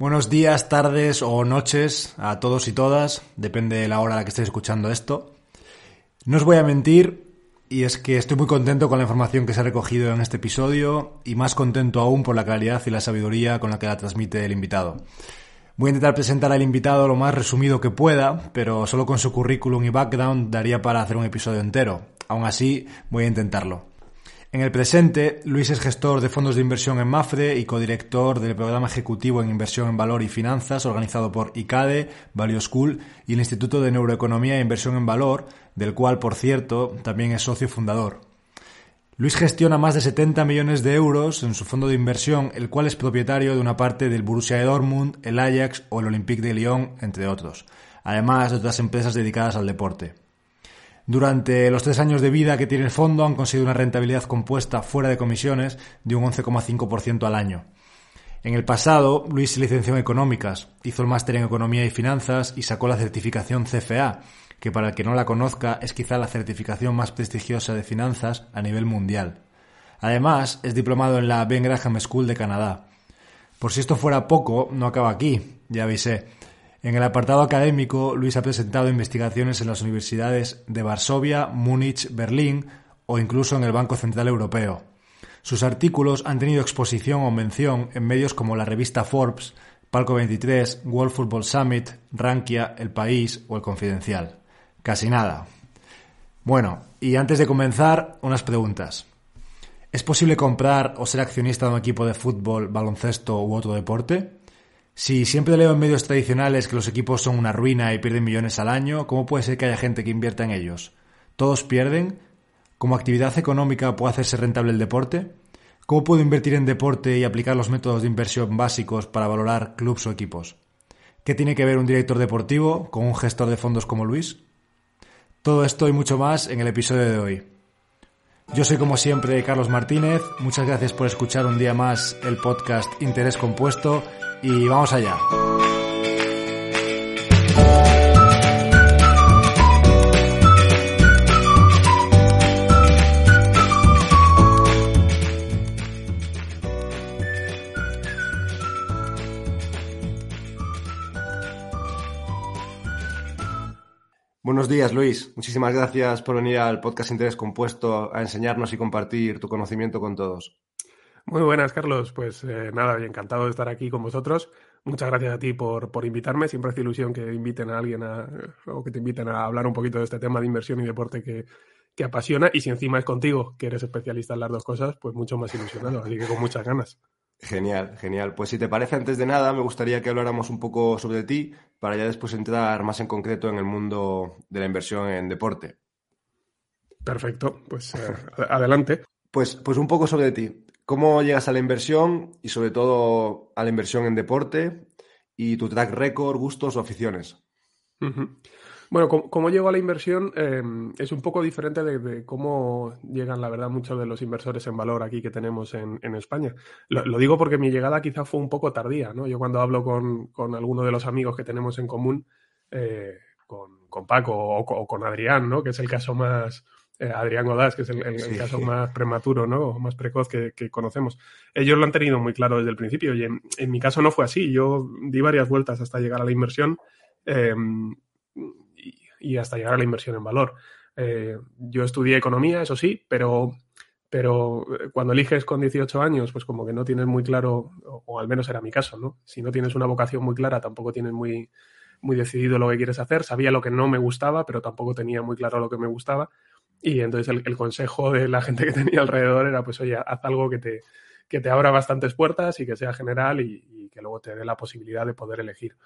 Buenos días, tardes o noches a todos y todas, depende de la hora a la que estéis escuchando esto. No os voy a mentir, y es que estoy muy contento con la información que se ha recogido en este episodio y más contento aún por la claridad y la sabiduría con la que la transmite el invitado. Voy a intentar presentar al invitado lo más resumido que pueda, pero solo con su currículum y background daría para hacer un episodio entero. Aún así, voy a intentarlo. En el presente, Luis es gestor de fondos de inversión en Mafre y codirector del programa ejecutivo en inversión en valor y finanzas organizado por ICADE, Value School y el Instituto de Neuroeconomía e Inversión en Valor, del cual, por cierto, también es socio fundador. Luis gestiona más de 70 millones de euros en su fondo de inversión, el cual es propietario de una parte del Borussia Dortmund, el Ajax o el Olympique de Lyon, entre otros, además de otras empresas dedicadas al deporte. Durante los tres años de vida que tiene el fondo han conseguido una rentabilidad compuesta fuera de comisiones de un 11,5% al año. En el pasado, Luis se licenció en económicas, hizo el máster en economía y finanzas y sacó la certificación CFA, que para el que no la conozca es quizá la certificación más prestigiosa de finanzas a nivel mundial. Además, es diplomado en la Ben Graham School de Canadá. Por si esto fuera poco, no acaba aquí, ya avisé. En el apartado académico, Luis ha presentado investigaciones en las universidades de Varsovia, Múnich, Berlín o incluso en el Banco Central Europeo. Sus artículos han tenido exposición o mención en medios como la revista Forbes, Palco 23, World Football Summit, Rankia, El País o El Confidencial. Casi nada. Bueno, y antes de comenzar, unas preguntas. ¿Es posible comprar o ser accionista de un equipo de fútbol, baloncesto u otro deporte? Si siempre leo en medios tradicionales que los equipos son una ruina y pierden millones al año, ¿cómo puede ser que haya gente que invierta en ellos? ¿Todos pierden? ¿Como actividad económica puede hacerse rentable el deporte? ¿Cómo puedo invertir en deporte y aplicar los métodos de inversión básicos para valorar clubes o equipos? ¿Qué tiene que ver un director deportivo con un gestor de fondos como Luis? Todo esto y mucho más en el episodio de hoy. Yo soy como siempre Carlos Martínez, muchas gracias por escuchar un día más el podcast Interés Compuesto y vamos allá. Buenos días, Luis. Muchísimas gracias por venir al podcast Interés Compuesto a enseñarnos y compartir tu conocimiento con todos. Muy buenas, Carlos. Pues eh, nada, encantado de estar aquí con vosotros. Muchas gracias a ti por, por invitarme. Siempre hace ilusión que inviten a alguien a, o que te inviten a hablar un poquito de este tema de inversión y deporte que, que apasiona. Y si encima es contigo, que eres especialista en las dos cosas, pues mucho más ilusionado. Así que con muchas ganas. Genial, genial. Pues si te parece, antes de nada, me gustaría que habláramos un poco sobre ti para ya después entrar más en concreto en el mundo de la inversión en deporte. Perfecto, pues eh, adelante. Pues, pues un poco sobre ti. ¿Cómo llegas a la inversión y sobre todo a la inversión en deporte y tu track record, gustos o aficiones? Bueno, cómo, llego a la inversión em, es un poco diferente de, cómo llegan, la verdad, muchos de los inversores en valor aquí que tenemos en, España. Lo, digo porque mi llegada quizá fue un poco tardía, ¿no? Yo cuando hablo con, con alguno de los amigos que tenemos en común, eh, con, con, Paco o, con Adrián, ¿no? Que es el caso más, eh, Adrián Godás, que es el, caso más prematuro, ¿no? más precoz que, conocemos. Ellos lo han tenido muy claro desde el principio y en, mi caso no fue así. Yo di varias vueltas hasta llegar a la inversión. Y hasta llegar a la inversión en valor. Eh, yo estudié economía, eso sí, pero, pero eh, cuando eliges con 18 años, pues como que no tienes muy claro, o, al menos era mi caso, ¿no? Si no tienes una vocación muy clara, tampoco tienes muy, muy decidido lo que quieres hacer. Sabía lo que no me gustaba, pero tampoco tenía muy claro lo que me gustaba. Y entonces el, consejo de la gente que tenía alrededor era, pues oye, haz algo que te, que te abra bastantes puertas y que sea general y que luego te dé la posibilidad de poder elegir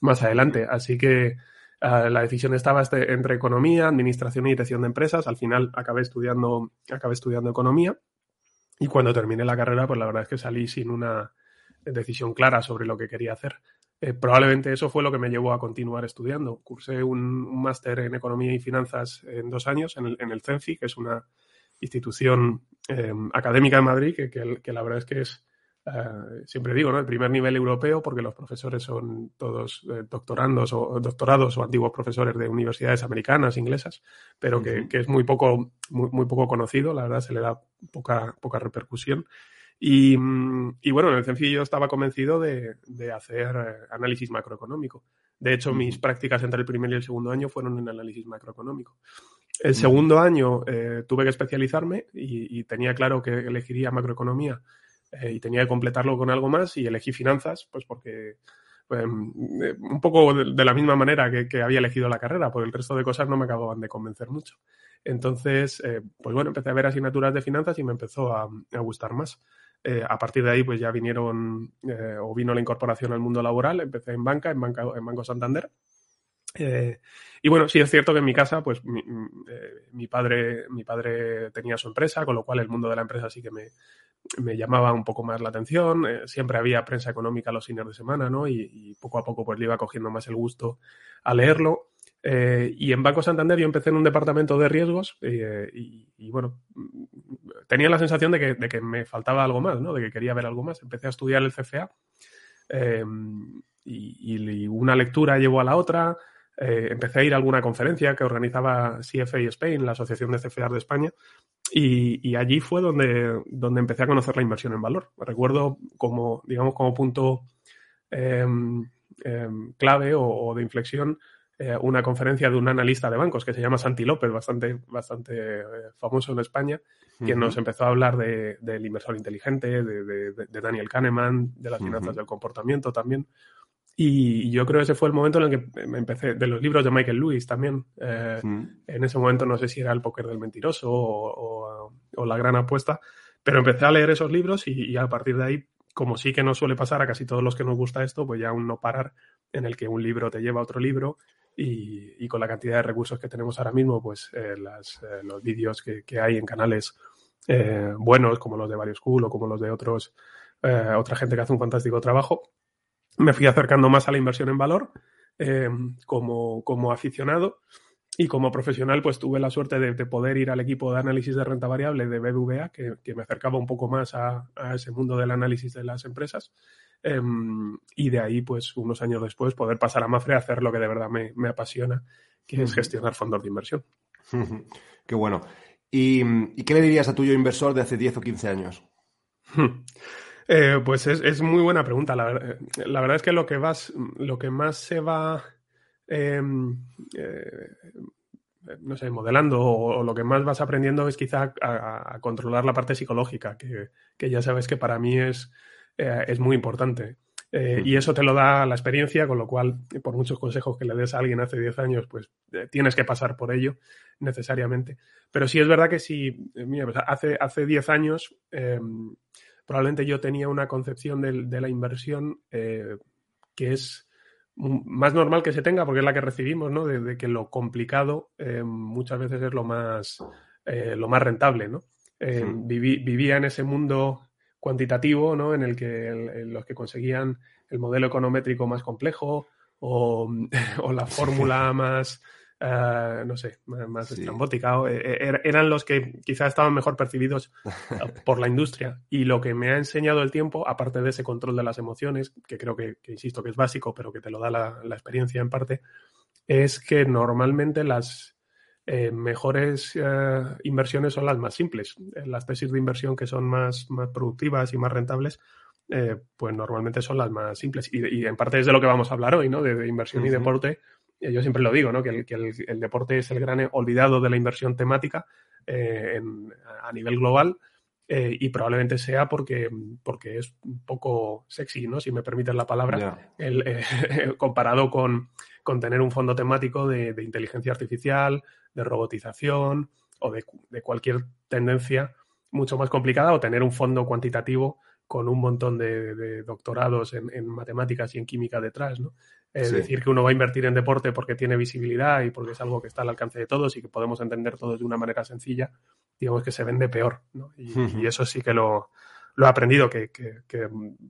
más adelante. Así que eh, la decisión estaba este, entre economía, administración y dirección de empresas. Al final acabé estudiando, acabé estudiando economía y cuando terminé la carrera, pues la verdad es que salí sin una decisión clara sobre lo que quería hacer. Eh, probablemente eso fue lo que me llevó a continuar estudiando. Cursé un, máster en economía y finanzas en dos años en el, en CENFI, que es una institución eh, académica de Madrid, que, la verdad es que es eh, siempre digo, ¿no? El primer nivel europeo, porque los profesores son todos eh, doctorandos o doctorados o antiguos profesores de universidades americanas, inglesas, pero que, es muy poco, muy, poco conocido, la verdad se le da poca, poca repercusión. Y, bueno, en el CENFI yo estaba convencido de, hacer eh, análisis macroeconómico. De hecho, mis prácticas entre el primer y el segundo año fueron en análisis macroeconómico. El segundo año eh, tuve que especializarme y, tenía claro que elegiría macroeconomía eh, y tenía que completarlo con algo más y elegí finanzas, pues porque pues, un poco de, la misma manera que, había elegido la carrera, porque el resto de cosas no me acababan de convencer mucho. Entonces, pues bueno, empecé a ver asignaturas de finanzas y me empezó a gustar más. Eh, a partir de ahí, pues ya vinieron eh, o vino la incorporación al mundo laboral. Empecé en banca, en, banca, en Banco Santander. Eh, y bueno, sí es cierto que en mi casa, pues mi, padre, mi padre tenía su empresa, con lo cual el mundo de la empresa sí que me, llamaba un poco más la atención. siempre había prensa económica los fines de semana, ¿no? Y, poco a poco pues le iba cogiendo más el gusto a leerlo. Eh, y en Banco Santander yo empecé en un departamento de riesgos eh, y, bueno, tenía la sensación de que, me faltaba algo más, ¿no? De que quería ver algo más. Empecé a estudiar el CFA y, una lectura llevó a la otra. Eh, empecé a ir a alguna conferencia que organizaba CFA Spain, la Asociación de CFA de España, y, allí fue donde, donde empecé a conocer la inversión en valor. Recuerdo como, digamos, como punto em, em, clave o de inflexión eh, una conferencia de un analista de bancos que se llama Santi López, bastante, bastante eh, famoso en España, quien nos empezó a hablar de, del inversor inteligente, de, Daniel Kahneman, de las finanzas del comportamiento también. Y yo creo que ese fue el momento en el que me empecé, de los libros de Michael Lewis también. Eh, en ese momento no sé si era El póker del mentiroso o, La gran apuesta, pero empecé a leer esos libros y, y, a partir de ahí, como sí que nos suele pasar a casi todos los que nos gusta esto, pues ya un no parar en el que un libro te lleva a otro libro y, con la cantidad de recursos que tenemos ahora mismo, pues eh, eh, los vídeos que, hay en canales buenos, como los de Varios School o como los de otros, otra gente que hace un fantástico trabajo, me fui acercando más a la inversión en valor como, como aficionado. Y como profesional, pues tuve la suerte de, poder ir al equipo de análisis de renta variable de BBVA, que, me acercaba un poco más a, a, ese mundo del análisis de las empresas. Em, y de ahí, pues unos años después, poder pasar a Mafre a hacer lo que de verdad me, apasiona, que es gestionar fondos de inversión. Qué bueno. ¿Y, qué le dirías a tuyo inversor de hace 10 o 15 años? Eh, pues es, muy buena pregunta. La, verdad es que lo que, vas, lo que más se va, em, eh, no sé, modelando o, lo que más vas aprendiendo es quizá a, controlar la parte psicológica, que, que, ya sabes que para mí es, eh, es muy importante. Eh, y eso te lo da la experiencia, con lo cual, por muchos consejos que le des a alguien hace 10 años, pues eh, tienes que pasar por ello necesariamente. Pero sí es verdad que si, mira, pues, hace, hace 10 años, em, probablemente yo tenía una concepción de, la inversión que es más normal que se tenga, porque es la que recibimos, ¿no? De, que lo complicado muchas veces es lo más, lo más rentable, ¿no? vivía en ese mundo cuantitativo, ¿no? En el que los que conseguían el modelo econométrico más complejo o, la fórmula más, eh, no sé, más estrambótica, eh, eh, er, eran los que quizás estaban mejor percibidos por la industria. Y lo que me ha enseñado el tiempo, aparte de ese control de las emociones, que creo que, insisto, que es básico, pero que te lo da la experiencia en parte, es que normalmente las, eh, mejores eh, inversiones son las más simples. Eh, las tesis de inversión que son más, más productivas y más rentables, pues normalmente son las más simples. Y, en parte es de lo que vamos a hablar hoy, ¿no? De, inversión y deporte. Yo siempre lo digo, ¿no? Que, el, deporte es el gran olvidado de la inversión temática a nivel global. y probablemente sea porque, porque es un poco sexy, ¿no? Si me permiten la palabra, comparado con, con, tener un fondo temático de, de inteligencia artificial, de robotización o de, cualquier tendencia mucho más complicada o tener un fondo cuantitativo con un montón de, doctorados en, matemáticas y en química detrás, ¿no? Es decir, que uno va a invertir en deporte porque tiene visibilidad y porque es algo que está al alcance de todos y que podemos entender todos de una manera sencilla, digamos que se vende peor, ¿no? Y, eso sí que lo, he aprendido, que,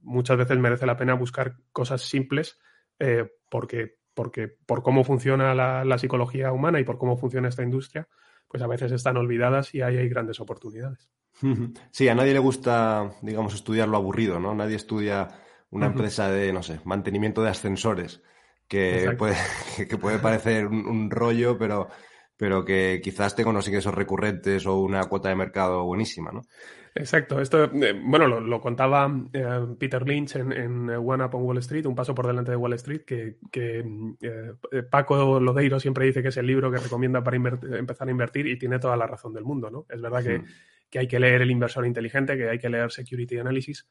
muchas veces merece la pena buscar cosas simples eh, porque porque por cómo funciona la, psicología humana y por cómo funciona esta industria, pues a veces están olvidadas y ahí hay grandes oportunidades. Sí, a nadie le gusta, digamos, estudiar lo aburrido, ¿no? Nadie estudia una empresa de, no sé, mantenimiento de ascensores, que, puede, que puede parecer un, rollo, pero, pero que quizás tenga unos ingresos recurrentes o una cuota de mercado buenísima, ¿no? Exacto. Esto, eh, bueno, lo, contaba eh, Peter Lynch en, One Up on Wall Street, un paso por delante de Wall Street, que, eh, Paco Lodeiro siempre dice que es el libro que recomienda para empezar a invertir y tiene toda la razón del mundo, ¿no? Es verdad que, hmm. que, hay que leer El inversor inteligente, que hay que leer Security Analysis,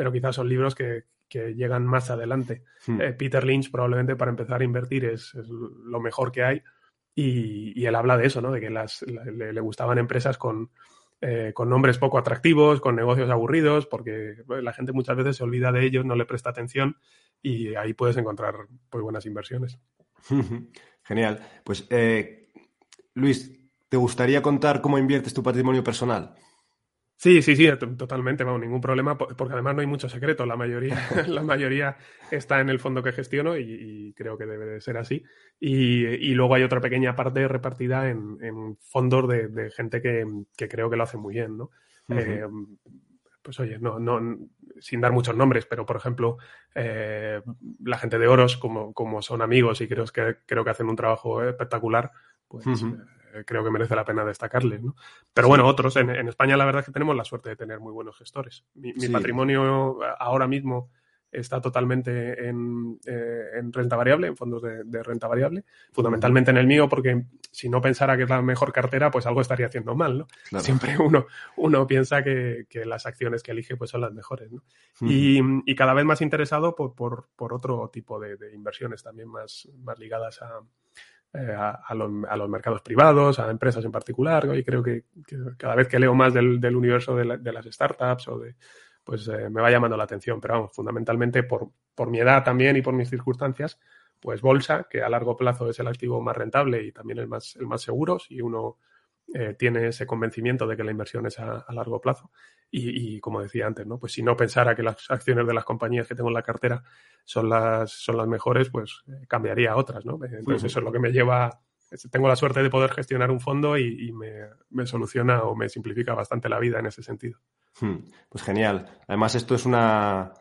pero quizás son libros que, llegan más adelante. Hmm. Peter Lynch probablemente para empezar a invertir es, lo mejor que hay y, él habla de eso, ¿no? De que las, le gustaban empresas con eh, con nombres poco atractivos, con negocios aburridos, porque la gente muchas veces se olvida de ellos, no le presta atención y ahí puedes encontrar pues, buenas inversiones. Genial. Pues, eh, Luis, ¿te gustaría contar cómo inviertes tu patrimonio personal? Sí, sí, sí, totalmente, vamos, ningún problema, porque además no hay mucho secreto, la mayoría, la mayoría está en el fondo que gestiono y, creo que debe de ser así. Y, luego hay otra pequeña parte repartida en, fondos de, gente que, creo que lo hace muy bien, ¿no? Eh, pues oye, no, no, sin dar muchos nombres, pero por ejemplo, eh, la gente de Oros, como, como son amigos y creo que, creo que hacen un trabajo espectacular, pues creo que merece la pena destacarles. ¿no? Pero bueno, otros, en, España la verdad es que tenemos la suerte de tener muy buenos gestores. Mi, patrimonio ahora mismo está totalmente en, eh, renta variable, en fondos de, renta variable, fundamentalmente en el mío, porque si no pensara que es la mejor cartera, pues algo estaría haciendo mal, ¿no? Siempre uno, uno piensa que, las acciones que elige pues son las mejores, ¿no? y, cada vez más interesado por, por, otro tipo de, de, inversiones también más, más ligadas a, eh, a, los, mercados privados, a empresas en particular. Y creo que, cada vez que leo más del, universo de, las startups o de, pues eh, me va llamando la atención. Pero vamos, fundamentalmente por, por mi edad también y por mis circunstancias, pues bolsa, que a largo plazo es el activo más rentable y también el más, el más seguro si uno eh, tiene ese convencimiento de que la inversión es a, largo plazo. Y, como decía antes, ¿no? Pues si no pensara que las acciones de las compañías que tengo en la cartera son las, son las mejores, pues eh, cambiaría a otras, ¿no? Entonces eso es lo que me lleva. Tengo la suerte de poder gestionar un fondo y, me, soluciona o me simplifica bastante la vida en ese sentido. Hmm, pues genial. Además, esto es una,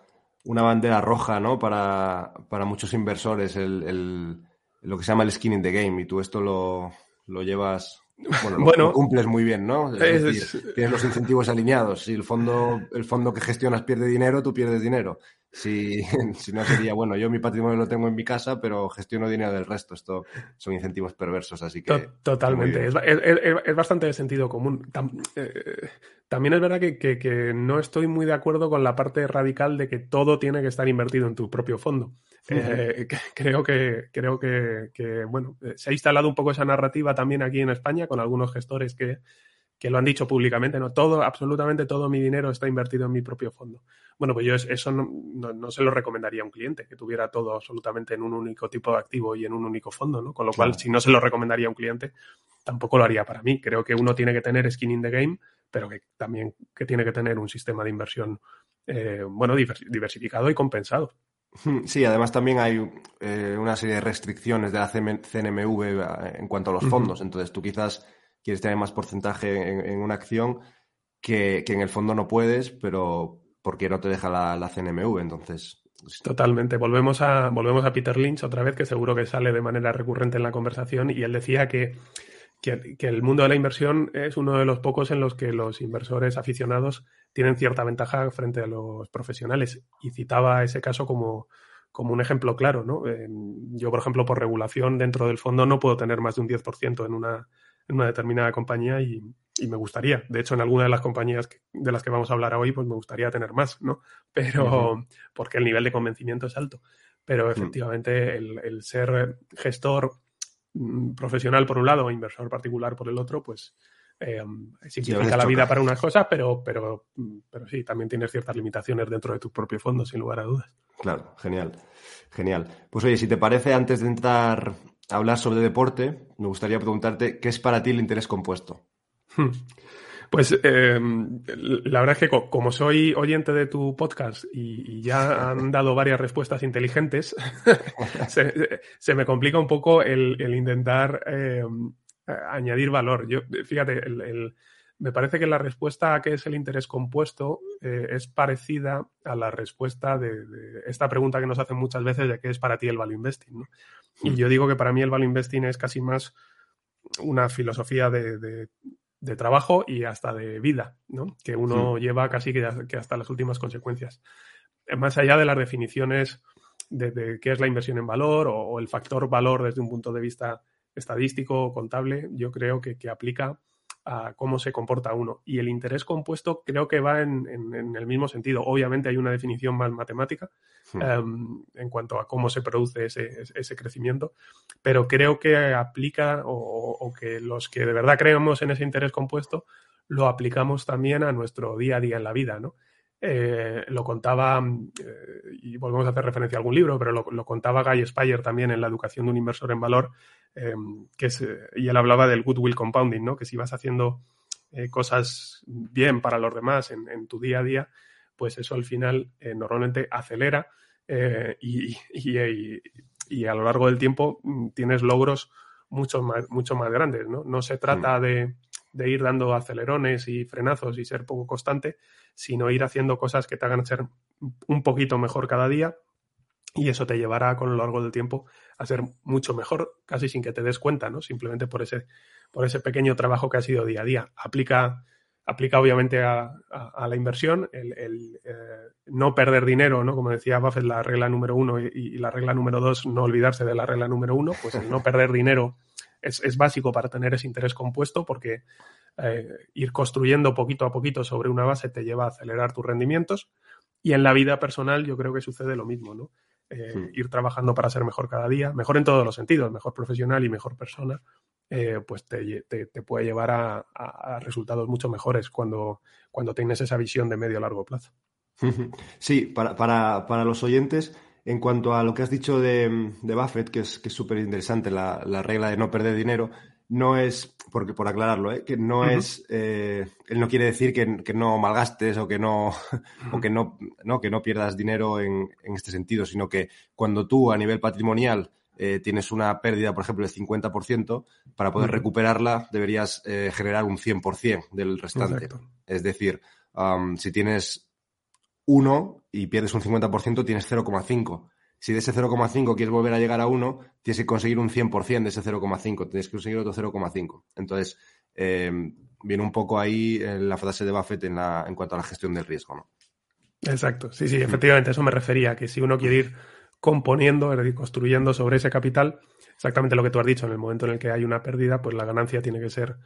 una bandera roja, ¿no? Para, para muchos inversores, el, el, lo que se llama el skin in the game. Y tú esto lo, lo llevas bueno, lo, cumples muy bien, ¿no? tienes los incentivos alineados. Si el fondo, el fondo que gestionas pierde dinero, tú pierdes dinero. Si, si, no sería, bueno, yo mi patrimonio lo tengo en mi casa, pero gestiono dinero del resto. Esto son incentivos perversos, así que... Totalmente, es, es, bastante de sentido común. Eh, también es verdad que, que, no estoy muy de acuerdo con la parte radical de que todo tiene que estar invertido en tu propio fondo. Eh, creo que, creo que, que, bueno, eh, se ha instalado un poco esa narrativa también aquí en España con algunos gestores que, que lo han dicho públicamente, ¿no? Todo, absolutamente todo mi dinero está invertido en mi propio fondo. Bueno, pues yo eso no, se lo recomendaría a un cliente, que tuviera todo absolutamente en un único tipo de activo y en un único fondo, ¿no? Con lo cual, si no se lo recomendaría a un cliente, tampoco lo haría para mí. Creo que uno tiene que tener skin in the game, pero que también que tiene que tener un sistema de inversión, eh, bueno, diversificado y compensado. Sí, además también hay eh, una serie de restricciones de la CNMV eh, en cuanto a los fondos. Entonces, tú quizás quieres tener más porcentaje en, una acción que, en el fondo no puedes, pero porque no te deja la, CNMV. Entonces. Totalmente. Volvemos a, volvemos a Peter Lynch otra vez, que seguro que sale de manera recurrente en la conversación, y él decía que, que, el mundo de la inversión es uno de los pocos en los que los inversores aficionados tienen cierta ventaja frente a los profesionales. Y citaba ese caso como, como un ejemplo claro. ¿no? yo, por ejemplo, por regulación dentro del fondo no puedo tener más de un 10% en una, en una determinada compañía y, me gustaría. De hecho, en alguna de las compañías de las que vamos a hablar hoy, pues me gustaría tener más, ¿no? Pero porque el nivel de convencimiento es alto. Pero mm. efectivamente el, ser gestor mm, profesional por un lado o inversor particular por el otro, pues eh, simplifica la vida para unas cosas, pero, pero, pero sí, también tienes ciertas limitaciones dentro de tu propio fondo, sin lugar a dudas. Claro, genial, genial. Pues oye, si te parece, antes de entrar hablar sobre deporte, me gustaría preguntarte, ¿qué es para ti el interés compuesto? Hmm. Pues em, la verdad es que como soy oyente de tu podcast y, ya han dado varias respuestas inteligentes, se, me complica un poco el, intentar em, añadir valor. Yo, fíjate, me parece que la respuesta a qué es el interés compuesto eh, es parecida a la respuesta de, de, esta pregunta que nos hacen muchas veces de qué es para ti el value investing. ¿no? Y yo digo que para mí el value investing es casi más una filosofía de, trabajo y hasta de vida, ¿no? Que uno lleva casi que, hasta las últimas consecuencias. Más allá de las definiciones de, qué es la inversión en valor o, el factor valor desde un punto de vista estadístico o contable, yo creo que, que aplica a cómo se comporta uno. Y el interés compuesto creo que va en, el mismo sentido. Obviamente hay una definición más matemática hmm. em, en cuanto a cómo se produce ese, crecimiento, pero creo que aplica o, que los que de verdad creemos en ese interés compuesto lo aplicamos también a nuestro día a día en la vida, ¿no? Eh, lo contaba, eh, y volvemos a hacer referencia a algún libro, pero lo, lo contaba Guy Spire también en la educación de un inversor en valor, Em, que y él hablaba del goodwill compounding, ¿no? Que si vas haciendo eh, cosas bien para los demás en, tu día a día, pues eso al final eh, normalmente acelera eh, y, y, a lo largo del tiempo mm, tienes logros mucho más, mucho más grandes, ¿no? No se trata mm. de, de, ir dando acelerones y frenazos y ser poco constante, sino ir haciendo cosas que te hagan ser un poquito mejor cada día y eso te llevará con lo largo del tiempo a ser mucho mejor, casi sin que te des cuenta, ¿no? Simplemente por ese, por ese pequeño trabajo que ha sido día a día. Aplica, aplica obviamente a, la inversión, el, eh, no perder dinero, ¿no? Como decía Buffett, la regla número uno y, la regla número dos, no olvidarse de la regla número uno, pues el no perder dinero es, es básico para tener ese interés compuesto porque eh, ir construyendo poquito a poquito sobre una base te lleva a acelerar tus rendimientos. Y en la vida personal yo creo que sucede lo mismo, ¿no? Eh, ir trabajando para ser mejor cada día, mejor en todos los sentidos, mejor profesional y mejor persona, eh, pues te, puede llevar a, resultados mucho mejores cuando, cuando tienes esa visión de medio largo plazo. Sí, para, para, los oyentes, en cuanto a lo que has dicho de, de Buffett, que es súper interesante, la, la, regla de no perder dinero, no es, porque por aclararlo, ¿eh? que no es, eh, él no quiere decir que, no malgastes o que no, o que no, no, que no pierdas dinero en, este sentido, sino que cuando tú a nivel patrimonial eh, tienes una pérdida, por ejemplo, del 50%, para poder recuperarla deberías generar un 100% del restante. Es decir, si tienes uno y pierdes un 50%, tienes 0,5 si de ese 0,5 quieres volver a llegar a 1, tienes que conseguir un 100% de ese 0,5, tienes que conseguir otro 0,5. Entonces, eh, viene un poco ahí eh, la frase de Buffett en, la, en cuanto a la gestión del riesgo, ¿no? Exacto, sí, sí, efectivamente, eso me refería, que si uno quiere ir componiendo, es decir, construyendo sobre ese capital, exactamente lo que tú has dicho, en el momento en el que hay una pérdida, pues la ganancia tiene que ser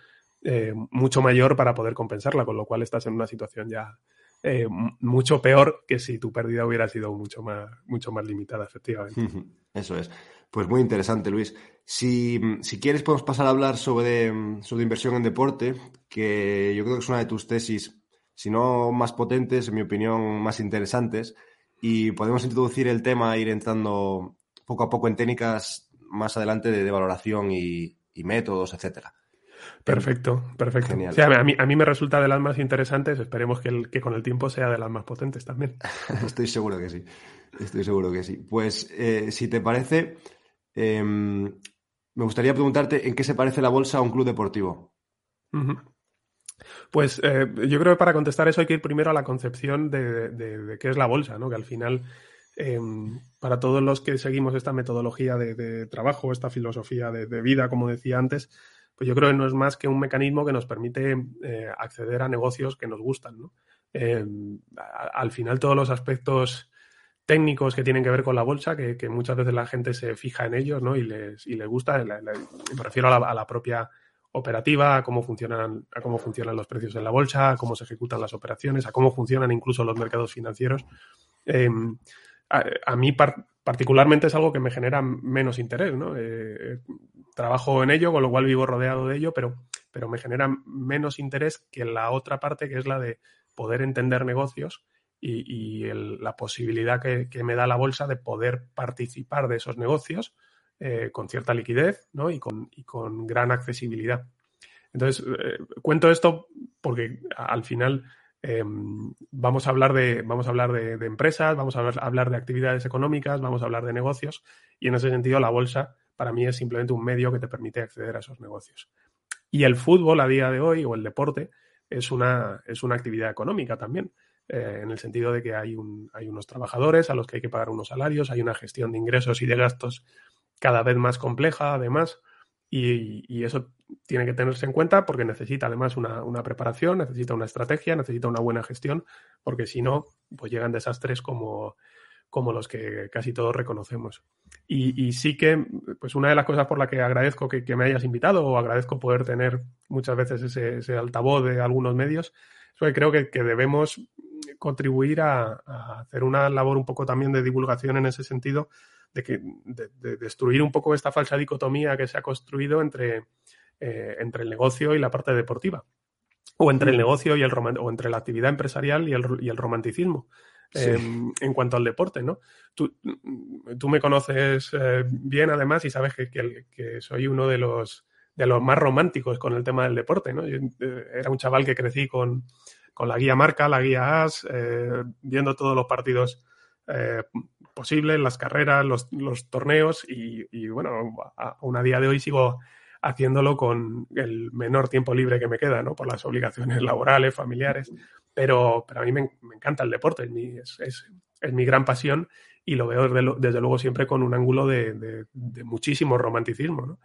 eh, mucho mayor para poder compensarla, con lo cual estás en una situación ya eh, mucho peor que si tu pérdida hubiera sido mucho más, mucho más limitada, efectivamente. Eso es. Pues muy interesante, Luis. Si, quieres, podemos pasar a hablar sobre, sobre inversión en deporte, que yo creo que es una de tus tesis, si no más potentes, en mi opinión, más interesantes. Y podemos introducir el tema, ir entrando poco a poco en técnicas más adelante de, valoración y métodos, etcétera. Perfecto, perfecto. a, mí, a mí me resulta de las más interesantes, esperemos que, el, que con el tiempo sea de las más potentes también. Estoy seguro que sí, estoy seguro que sí. Pues eh, si te parece, em, me gustaría preguntarte en qué se parece la bolsa a un club deportivo. Pues eh, yo creo que para contestar eso hay que ir primero a la concepción de, qué es la bolsa, ¿no? Que al final, em, para todos los que seguimos esta metodología de, trabajo, esta filosofía de, vida, como decía antes, yo creo que no es más que un mecanismo que nos permite eh, acceder a negocios que nos gustan. Eh, al final todos los aspectos técnicos que tienen que ver con la bolsa, que, muchas veces la gente se fija en ellos ¿no? y, les, y les gusta, me refiero a la, propia operativa, a cómo funcionan, cómo funcionan los precios en la bolsa, a cómo se ejecutan las operaciones, a cómo funcionan incluso los mercados financieros. Eh, a, mí particularmente es algo que me genera menos interés, ¿no? Trabajo en ello, con lo cual vivo rodeado de ello, pero, pero me genera menos interés que la otra parte, que es la de poder entender negocios y, la posibilidad que, me da la bolsa de poder participar de esos negocios eh, con cierta liquidez ¿no? y, con, con gran accesibilidad. Entonces, eh, cuento esto porque al final em, vamos a hablar, de, vamos a hablar de, empresas, vamos a hablar de actividades económicas, vamos a hablar de negocios y en ese sentido la bolsa para mí es simplemente un medio que te permite acceder a esos negocios. Y el fútbol a día de hoy, o el deporte, es una, es una actividad económica también, eh, en el sentido de que hay, un, hay unos trabajadores a los que hay que pagar unos salarios, hay una gestión de ingresos y de gastos cada vez más compleja, además, y, eso tiene que tenerse en cuenta porque necesita además una, una, preparación, necesita una estrategia, necesita una buena gestión, porque si no, pues llegan desastres como, como los que casi todos reconocemos. Y, sí que, pues una de las cosas por las que agradezco que, me hayas invitado o agradezco poder tener muchas veces ese, altavoz de algunos medios, es que creo que, debemos contribuir a, hacer una labor un poco también de divulgación en ese sentido, de, que, de, destruir un poco esta falsa dicotomía que se ha construido entre, eh, entre el negocio y la parte deportiva. O entre el negocio y el o entre la actividad empresarial y el, y el romanticismo. Em, en cuanto al deporte, ¿no? Tú, me conoces eh, bien además y sabes que, que, soy uno de los, de los más románticos con el tema del deporte, ¿no? Eh, era un chaval que crecí con, con, la guía Marca, la guía AS, eh, viendo todos los partidos posibles, las carreras, los, los torneos y, y, bueno, aún a día de hoy sigo haciéndolo con el menor tiempo libre que me queda, ¿no? Por las obligaciones laborales, familiares. Pero, pero a mí me, encanta el deporte, es mi, es, mi, gran pasión y lo veo desde, luego siempre con un ángulo de, muchísimo romanticismo. ¿no?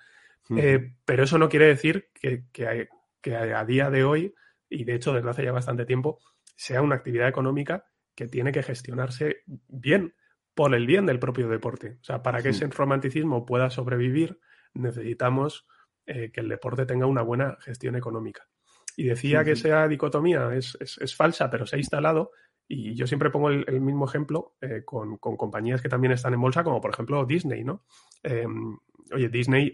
Eh, pero eso no quiere decir que, que, a día de hoy, y de hecho desde hace ya bastante tiempo, sea una actividad económica que tiene que gestionarse bien, por el bien del propio deporte. O sea, para que ese romanticismo pueda sobrevivir, necesitamos eh, que el deporte tenga una buena gestión económica. Y decía que esa dicotomía es, falsa, pero se ha instalado. Y yo siempre pongo el, mismo ejemplo eh, con, compañías que también están en bolsa, como por ejemplo Disney, ¿no? Em, oye, Disney,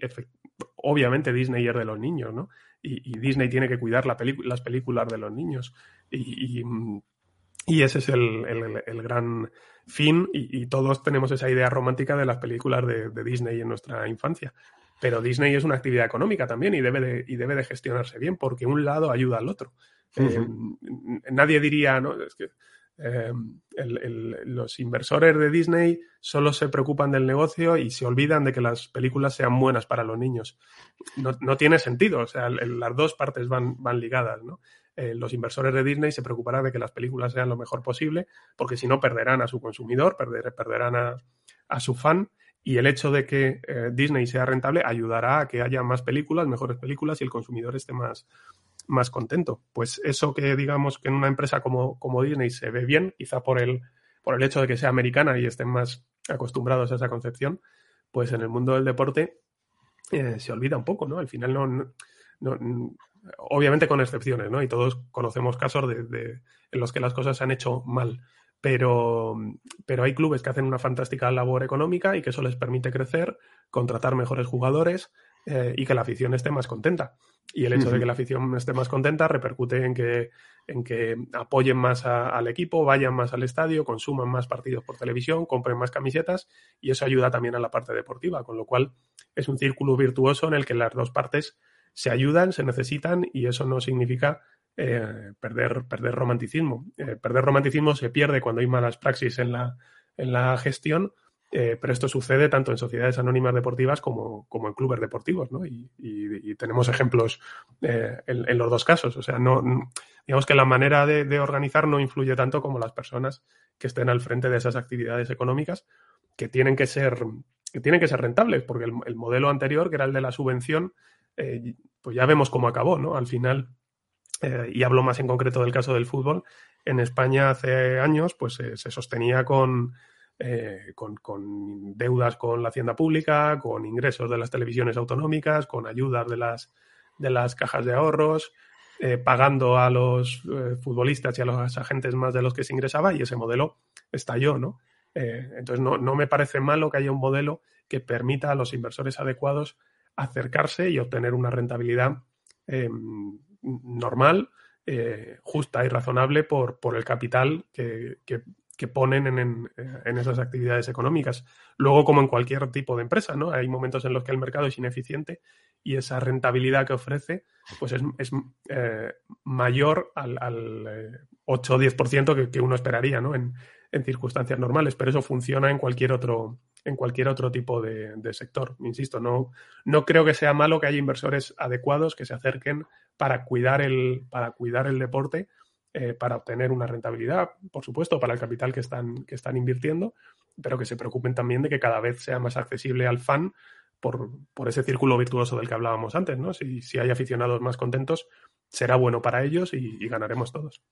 obviamente Disney es de los niños, ¿no? Y, Disney tiene que cuidar las películas de los niños. Y, ese es el, gran fin. Y, todos tenemos esa idea romántica de las películas de Disney en nuestra infancia. Pero Disney es una actividad económica también y debe de, y debe de gestionarse bien porque un lado ayuda al otro. Eh, nadie diría, ¿no? Es que eh, los inversores de Disney solo se preocupan del negocio y se olvidan de que las películas sean buenas para los niños. No, tiene sentido, o sea, las dos partes van, van ligadas, ¿no? Eh, los inversores de Disney se preocuparán de que las películas sean lo mejor posible, porque si no perderán a su consumidor, perderán a, a su fan y el hecho de que eh, Disney sea rentable ayudará a que haya más películas, mejores películas y el consumidor esté más, más contento. Pues eso que digamos que en una empresa como, como Disney se ve bien, quizá por el, por el hecho de que sea americana y estén más acostumbrados a esa concepción, pues en el mundo del deporte eh, se olvida un poco, ¿no? Al final no, no, obviamente con excepciones, ¿no? Y todos conocemos casos de, de, en los que las cosas se han hecho mal pero, pero hay clubes que hacen una fantástica labor económica y que eso les permite crecer, contratar mejores jugadores eh, y que la afición esté más contenta. Y el hecho de que la afición esté más contenta repercute en que, en que apoyen más al equipo, vayan más al estadio, consuman más partidos por televisión, compren más camisetas y eso ayuda también a la parte deportiva, con lo cual es un círculo virtuoso en el que las dos partes se ayudan, se necesitan y eso no significa eh, perder, perder romanticismo. Eh, perder romanticismo se pierde cuando hay malas praxis en la, en la gestión, eh, pero esto sucede tanto en sociedades anónimas deportivas como, como en clubes deportivos, ¿no? Y, tenemos ejemplos en, los dos casos. O sea, no, digamos que la manera de, organizar no influye tanto como las personas que estén al frente de esas actividades económicas que tienen que ser, que tienen que ser rentables, porque el, el modelo anterior, que era el de la subvención, pues ya vemos cómo acabó, ¿no? Al final eh, y hablo más en concreto del caso del fútbol, en España hace años pues se sostenía eh, con, con, deudas con la hacienda pública, con ingresos de las televisiones autonómicas, con ayudas de las, de las cajas de ahorros, eh, pagando a los futbolistas y a los agentes más de los que se ingresaba y ese modelo estalló, ¿no? entonces no, no me parece malo que haya un modelo que permita a los inversores adecuados acercarse y obtener una rentabilidad em, normal, eh, justa y razonable por, por el capital que, que, ponen en, en, esas actividades económicas. Luego, como en cualquier tipo de empresa, ¿no? Hay momentos en los que el mercado es ineficiente y esa rentabilidad que ofrece pues es, es eh, mayor al, al 8 eh, o 10% que, que uno esperaría ¿no? en, en circunstancias normales, pero eso funciona en cualquier otro, en cualquier otro tipo de, sector. Insisto, no, no creo que sea malo que haya inversores adecuados que se acerquen para cuidar el, para cuidar el deporte, eh, para obtener una rentabilidad, por supuesto, para el capital que están, que están invirtiendo, pero que se preocupen también de que cada vez sea más accesible al fan por, por, ese círculo virtuoso del que hablábamos antes, ¿no? Si, si hay aficionados más contentos, será bueno para ellos y, ganaremos todos.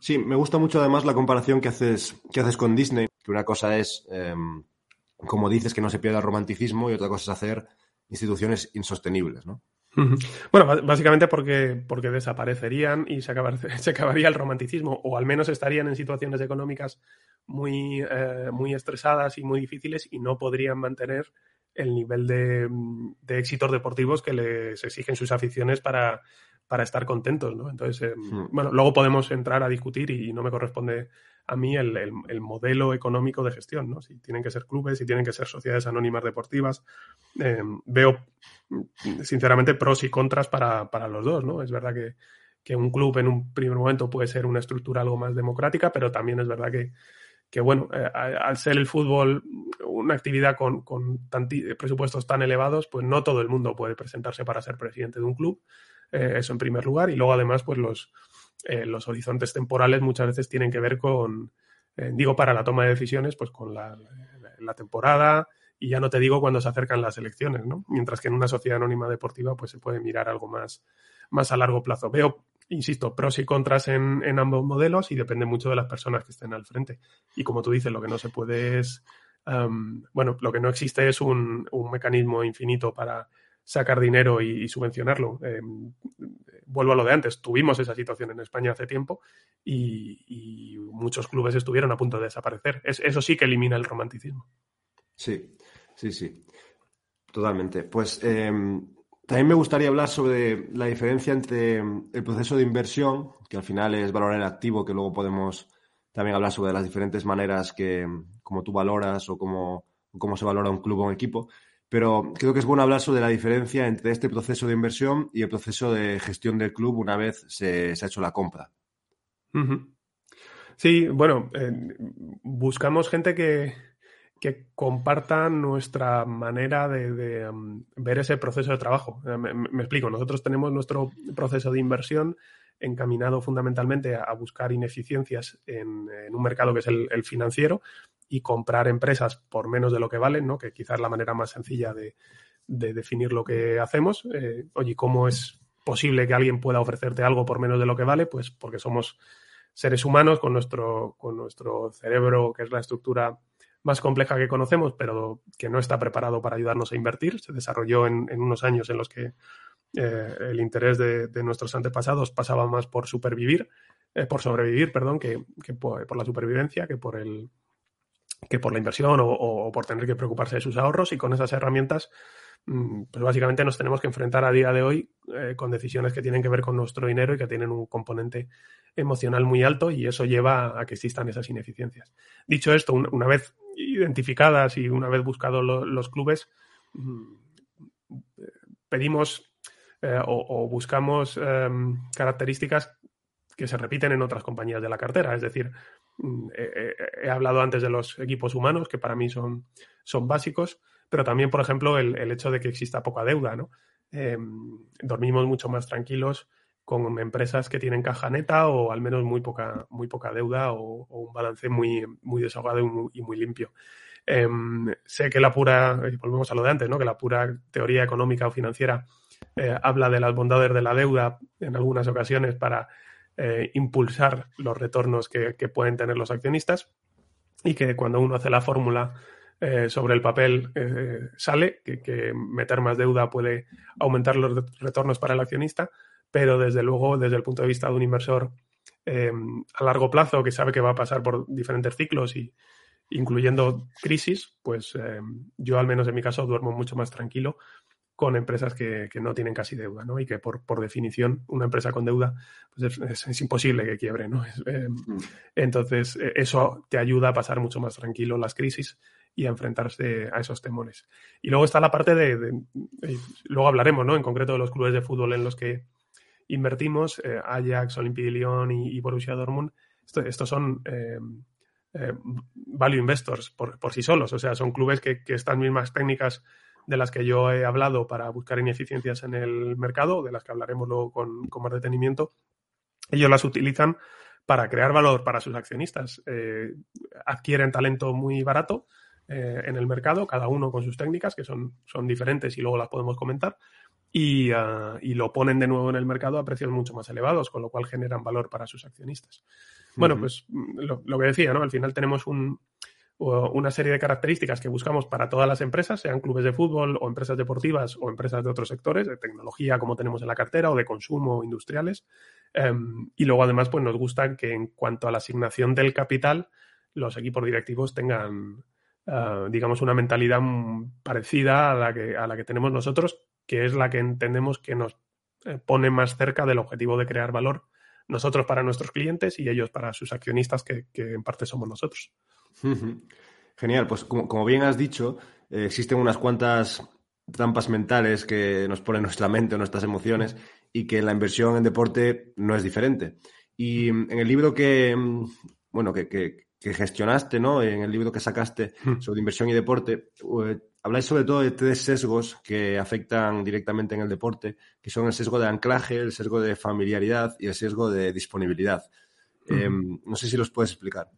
Sí, me gusta mucho además la comparación que haces, que haces con Disney, que una cosa es, eh, como dices, que no se pierda el romanticismo y otra cosa es hacer instituciones insostenibles, ¿no? Bueno, básicamente porque, porque desaparecerían y se, se, acabaría el romanticismo, o al menos estarían en situaciones económicas muy, eh, muy estresadas y muy difíciles y no podrían mantener el nivel de, de, éxitos deportivos que les exigen sus aficiones para, para estar contentos, ¿no? Entonces, eh, hmm. bueno, luego podemos entrar a discutir y no me corresponde a mí el, el, modelo económico de gestión, ¿no? Si tienen que ser clubes, si tienen que ser sociedades anónimas deportivas. Eh, veo, sinceramente, pros y contras para, para, los dos, ¿no? Es verdad que, que, un club en un primer momento puede ser una estructura algo más democrática, pero también es verdad que, que bueno, eh, al ser el fútbol una actividad con, con presupuestos tan elevados, pues no todo el mundo puede presentarse para ser presidente de un club. Eh, eso en primer lugar. Y luego, además, pues los, eh, los horizontes temporales muchas veces tienen que ver con, eh, digo, para la toma de decisiones, pues con la, temporada y ya no te digo cuando se acercan las elecciones, ¿no? Mientras que en una sociedad anónima deportiva, pues se puede mirar algo más, más a largo plazo. Veo, insisto, pros y contras en, en ambos modelos y depende mucho de las personas que estén al frente. Y como tú dices, lo que no se puede es, bueno, lo que no existe es un, un mecanismo infinito para sacar dinero y, subvencionarlo. Eh, vuelvo a lo de antes, tuvimos esa situación en España hace tiempo y, muchos clubes estuvieron a punto de desaparecer. eso sí que elimina el romanticismo. Sí, sí, sí, totalmente. Pues em, también me gustaría hablar sobre la diferencia entre el proceso de inversión, que al final es valorar el activo, que luego podemos también hablar sobre las diferentes maneras que, como tú valoras o cómo, cómo se valora un club o un equipo, pero creo que es bueno hablar sobre la diferencia entre este proceso de inversión y el proceso de gestión del club una vez se, ha hecho la compra. Sí, bueno, eh, buscamos gente que, que, comparta nuestra manera de, um, ver ese proceso de trabajo. Eh, me, explico, nosotros tenemos nuestro proceso de inversión encaminado fundamentalmente a, buscar ineficiencias en, un mercado que es el financiero y comprar empresas por menos de lo que valen, ¿no? que quizás es la manera más sencilla de, definir lo que hacemos. Eh, oye, ¿cómo es posible que alguien pueda ofrecerte algo por menos de lo que vale? Pues porque somos seres humanos con nuestro, con nuestro cerebro, que es la estructura más compleja que conocemos, pero que no está preparado para ayudarnos a invertir. Se desarrolló en, unos años en los que eh, el interés de, nuestros antepasados pasaba más por supervivir, eh, por sobrevivir, perdón, que, por, la supervivencia, que por el, que por la inversión o, por tener que preocuparse de sus ahorros y con esas herramientas, mm, pues básicamente nos tenemos que enfrentar a día de hoy eh, con decisiones que tienen que ver con nuestro dinero y que tienen un componente emocional muy alto y eso lleva a que existan esas ineficiencias. Dicho esto, una vez identificadas y una vez buscados los clubes, mm, pedimos eh, o, buscamos em, características que se repiten en otras compañías de la cartera, es decir, Mm, he, hablado antes de los equipos humanos, que para mí son, son básicos, pero también, por ejemplo, el, hecho de que exista poca deuda. ¿no? Em, dormimos mucho más tranquilos con empresas que tienen caja neta o al menos muy poca, muy poca deuda o, un balance muy, muy desahogado y muy, limpio. Em, sé que la pura, volvemos a lo de antes, ¿no? que la pura teoría económica o financiera eh, habla de las bondades de la deuda en algunas ocasiones para eh, impulsar los retornos que, pueden tener los accionistas y que cuando uno hace la fórmula eh, sobre el papel sale, que, meter más deuda puede aumentar los retornos para el accionista, pero desde luego, desde el punto de vista de un inversor a largo plazo que sabe que va a pasar por diferentes ciclos y incluyendo crisis, pues yo al menos en mi caso duermo mucho más tranquilo con empresas que, no tienen casi deuda, ¿no? Y que por, por definición una empresa con deuda pues es, imposible que quiebre, ¿no? Eh, mm. entonces e, eso te ayuda a pasar mucho más tranquilo las crisis y a enfrentarse a esos temores. Y luego está la parte de, luego hablaremos, ¿no? En concreto de los clubes de fútbol en los que invertimos, eh, Ajax, Olympique de Lyon y, Borussia Dortmund. estos son eh, value investors por, por, sí solos, o sea, son clubes que, que estas mismas técnicas de las que yo he hablado para buscar ineficiencias en el mercado, de las que hablaremos luego con, más detenimiento, ellos las utilizan para crear valor para sus accionistas. Eh, adquieren talento muy barato, en el mercado, cada uno con sus técnicas, que son, son diferentes y luego las podemos comentar, y, ah, y, lo ponen de nuevo en el mercado a precios mucho más elevados, con lo cual generan valor para sus accionistas. Bueno, pues mm, lo, que decía, ¿no? Al final tenemos un, una serie de características que buscamos para todas las empresas, sean clubes de fútbol o empresas deportivas o empresas de otros sectores, de tecnología como tenemos en la cartera o de consumo industriales. Em, y luego además pues nos gusta que en cuanto a la asignación del capital, los equipos directivos tengan, ah, digamos, una mentalidad parecida a la, que, a la que tenemos nosotros, que es la que entendemos que nos eh, pone más cerca del objetivo de crear valor nosotros para nuestros clientes y ellos para sus accionistas, que, en parte somos nosotros. Genial, pues como, bien has dicho, eh, existen unas cuantas trampas mentales que nos ponen nuestra mente o nuestras emociones y que la inversión en deporte no es diferente. Y en el libro que, bueno, que, gestionaste, ¿no? En el libro que sacaste hmm. sobre inversión y deporte, eh, habláis sobre todo de tres sesgos que afectan directamente en el deporte, que son el sesgo de anclaje, el sesgo de familiaridad y el sesgo de disponibilidad. Em, no sé si los puedes explicar.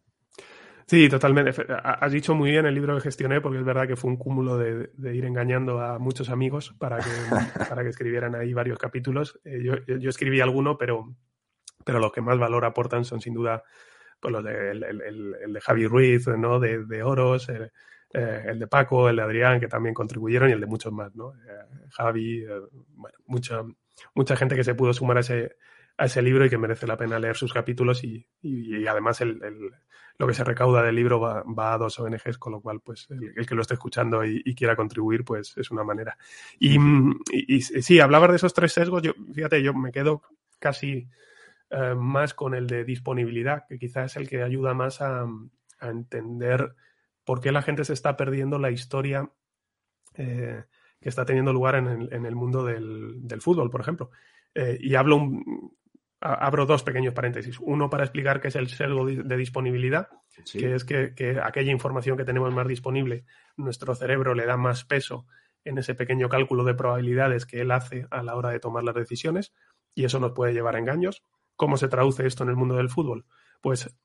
Sí, totalmente. Has dicho muy bien el libro que gestioné, porque es verdad que fue un cúmulo de, ir engañando a muchos amigos para que, para que escribieran ahí varios capítulos. Eh, yo, escribí alguno, pero, pero los que más valor aportan son sin duda pues los de, el, de Javi Ruiz, ¿no? de, de Oros, eh, el de Paco, el de Adrián, que también contribuyeron, y el de muchos más, ¿no? Eh, Javi, eh, bueno, mucha, mucha gente que se pudo sumar a ese, a ese libro y que merece la pena leer sus capítulos y, además el, lo que se recauda del libro va, a dos ONGs, con lo cual, pues, el, que lo esté escuchando y, quiera contribuir, pues, es una manera. Y, y, sí, hablabas de esos tres sesgos, yo, fíjate, yo me quedo casi más con el de disponibilidad, que quizás es el que ayuda más a, a entender por qué la gente se está perdiendo la historia eh, que está teniendo lugar en el, mundo del, fútbol, por ejemplo. Eh, y hablo abro dos pequeños paréntesis. Uno para explicar qué es el sesgo de disponibilidad, que es que, que, aquella información que tenemos más disponible, nuestro cerebro le da más peso en ese pequeño cálculo de probabilidades que él hace a la hora de tomar las decisiones, y eso nos puede llevar a engaños. ¿Cómo se traduce esto en el mundo del fútbol? Pues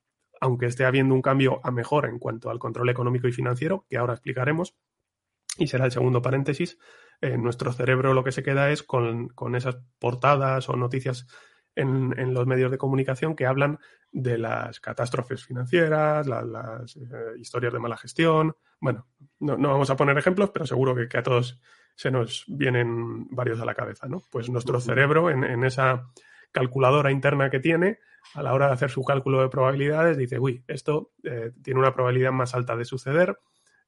aunque esté habiendo un cambio a mejor en cuanto al control económico y financiero, que ahora explicaremos, y será el segundo paréntesis, en nuestro cerebro lo que se queda es con, esas portadas o noticias en, los medios de comunicación que hablan de las catástrofes financieras, las eh, historias de mala gestión. Bueno, no, vamos a poner ejemplos, pero seguro que, a todos se nos vienen varios a la cabeza, ¿no? Pues nuestro cerebro en esa calculadora interna que tiene, a la hora de hacer su cálculo de probabilidades, dice, uy, esto eh, tiene una probabilidad más alta de suceder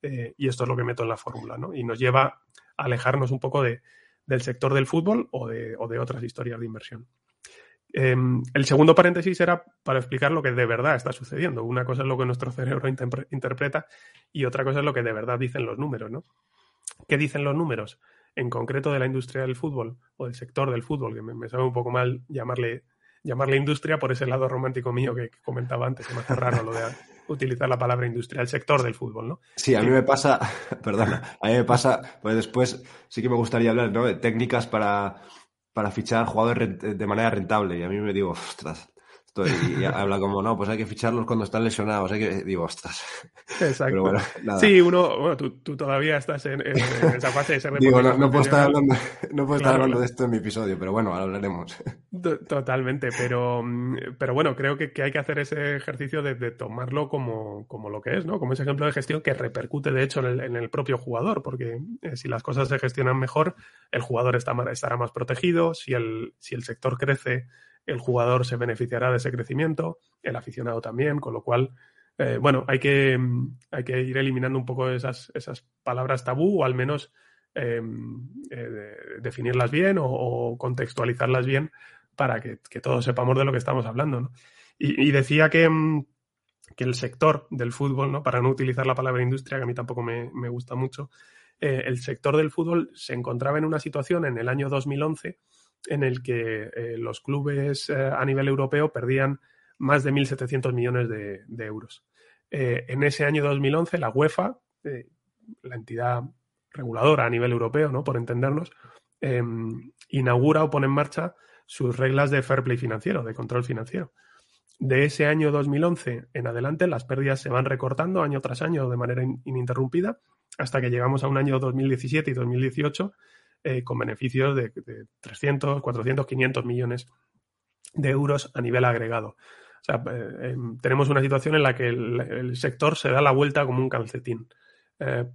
eh, y esto es lo que meto en la fórmula, ¿no? Y nos lleva a alejarnos un poco de, del sector del fútbol o de, o de otras historias de inversión. Em, el segundo paréntesis era para explicar lo que de verdad está sucediendo. Una cosa es lo que nuestro cerebro interpreta y otra cosa es lo que de verdad dicen los números, ¿no? ¿Qué dicen los números? En concreto de la industria del fútbol o del sector del fútbol, que me, me sabe un poco mal llamarle llamarle industria por ese lado romántico mío que comentaba antes, que me hace raro lo de utilizar la palabra industria, el sector del fútbol, ¿no? Sí, a mí me pasa, perdona, a mí me pasa, pues después sí que me gustaría hablar, ¿no? De técnicas para, para fichar jugadores de manera rentable y a mí me digo, ostras, y habla como, no, pues hay que ficharlos cuando están lesionados. Hay que, digo, ostras. Exacto. Sí, uno, bueno, tú, tú todavía estás en, esa fase de ser Digo, no, puedo estar hablando, no puedo estar hablando de esto en mi episodio, pero bueno, hablaremos. Totalmente, pero, pero bueno, creo que, que hay que hacer ese ejercicio de, de, tomarlo como, como lo que es, ¿no? Como ese ejemplo de gestión que repercute, de hecho, en el, en el propio jugador, porque eh, si las cosas se gestionan mejor, el jugador está, estará más protegido, si el, si el sector crece el jugador se beneficiará de ese crecimiento, el aficionado también, con lo cual, eh, bueno, hay que, hay que ir eliminando un poco esas, esas palabras tabú o al menos em, eh, definirlas bien o, contextualizarlas bien para que, todos sepamos de lo que estamos hablando. Y, decía que, em, que, el sector del fútbol, ¿no? para no utilizar la palabra industria, que a mí tampoco me, gusta mucho, eh, el sector del fútbol se encontraba en una situación en el año 2011 en el que los clubes a nivel europeo perdían más de 1.700 millones de, euros. Eh, en ese año 2011, la UEFA, la entidad reguladora a nivel europeo, ¿no? por entendernos, em, inaugura o pone en marcha sus reglas de fair play financiero, de control financiero. de ese año 2011 en adelante las pérdidas se van recortando año tras año de manera ininterrumpida hasta que llegamos a un año 2017 y 2018 eh, con beneficios de, 300, 400, 500 millones de euros a nivel agregado. O sea, eh, em, tenemos una situación en la que el, sector se da la vuelta como un calcetín. Eh,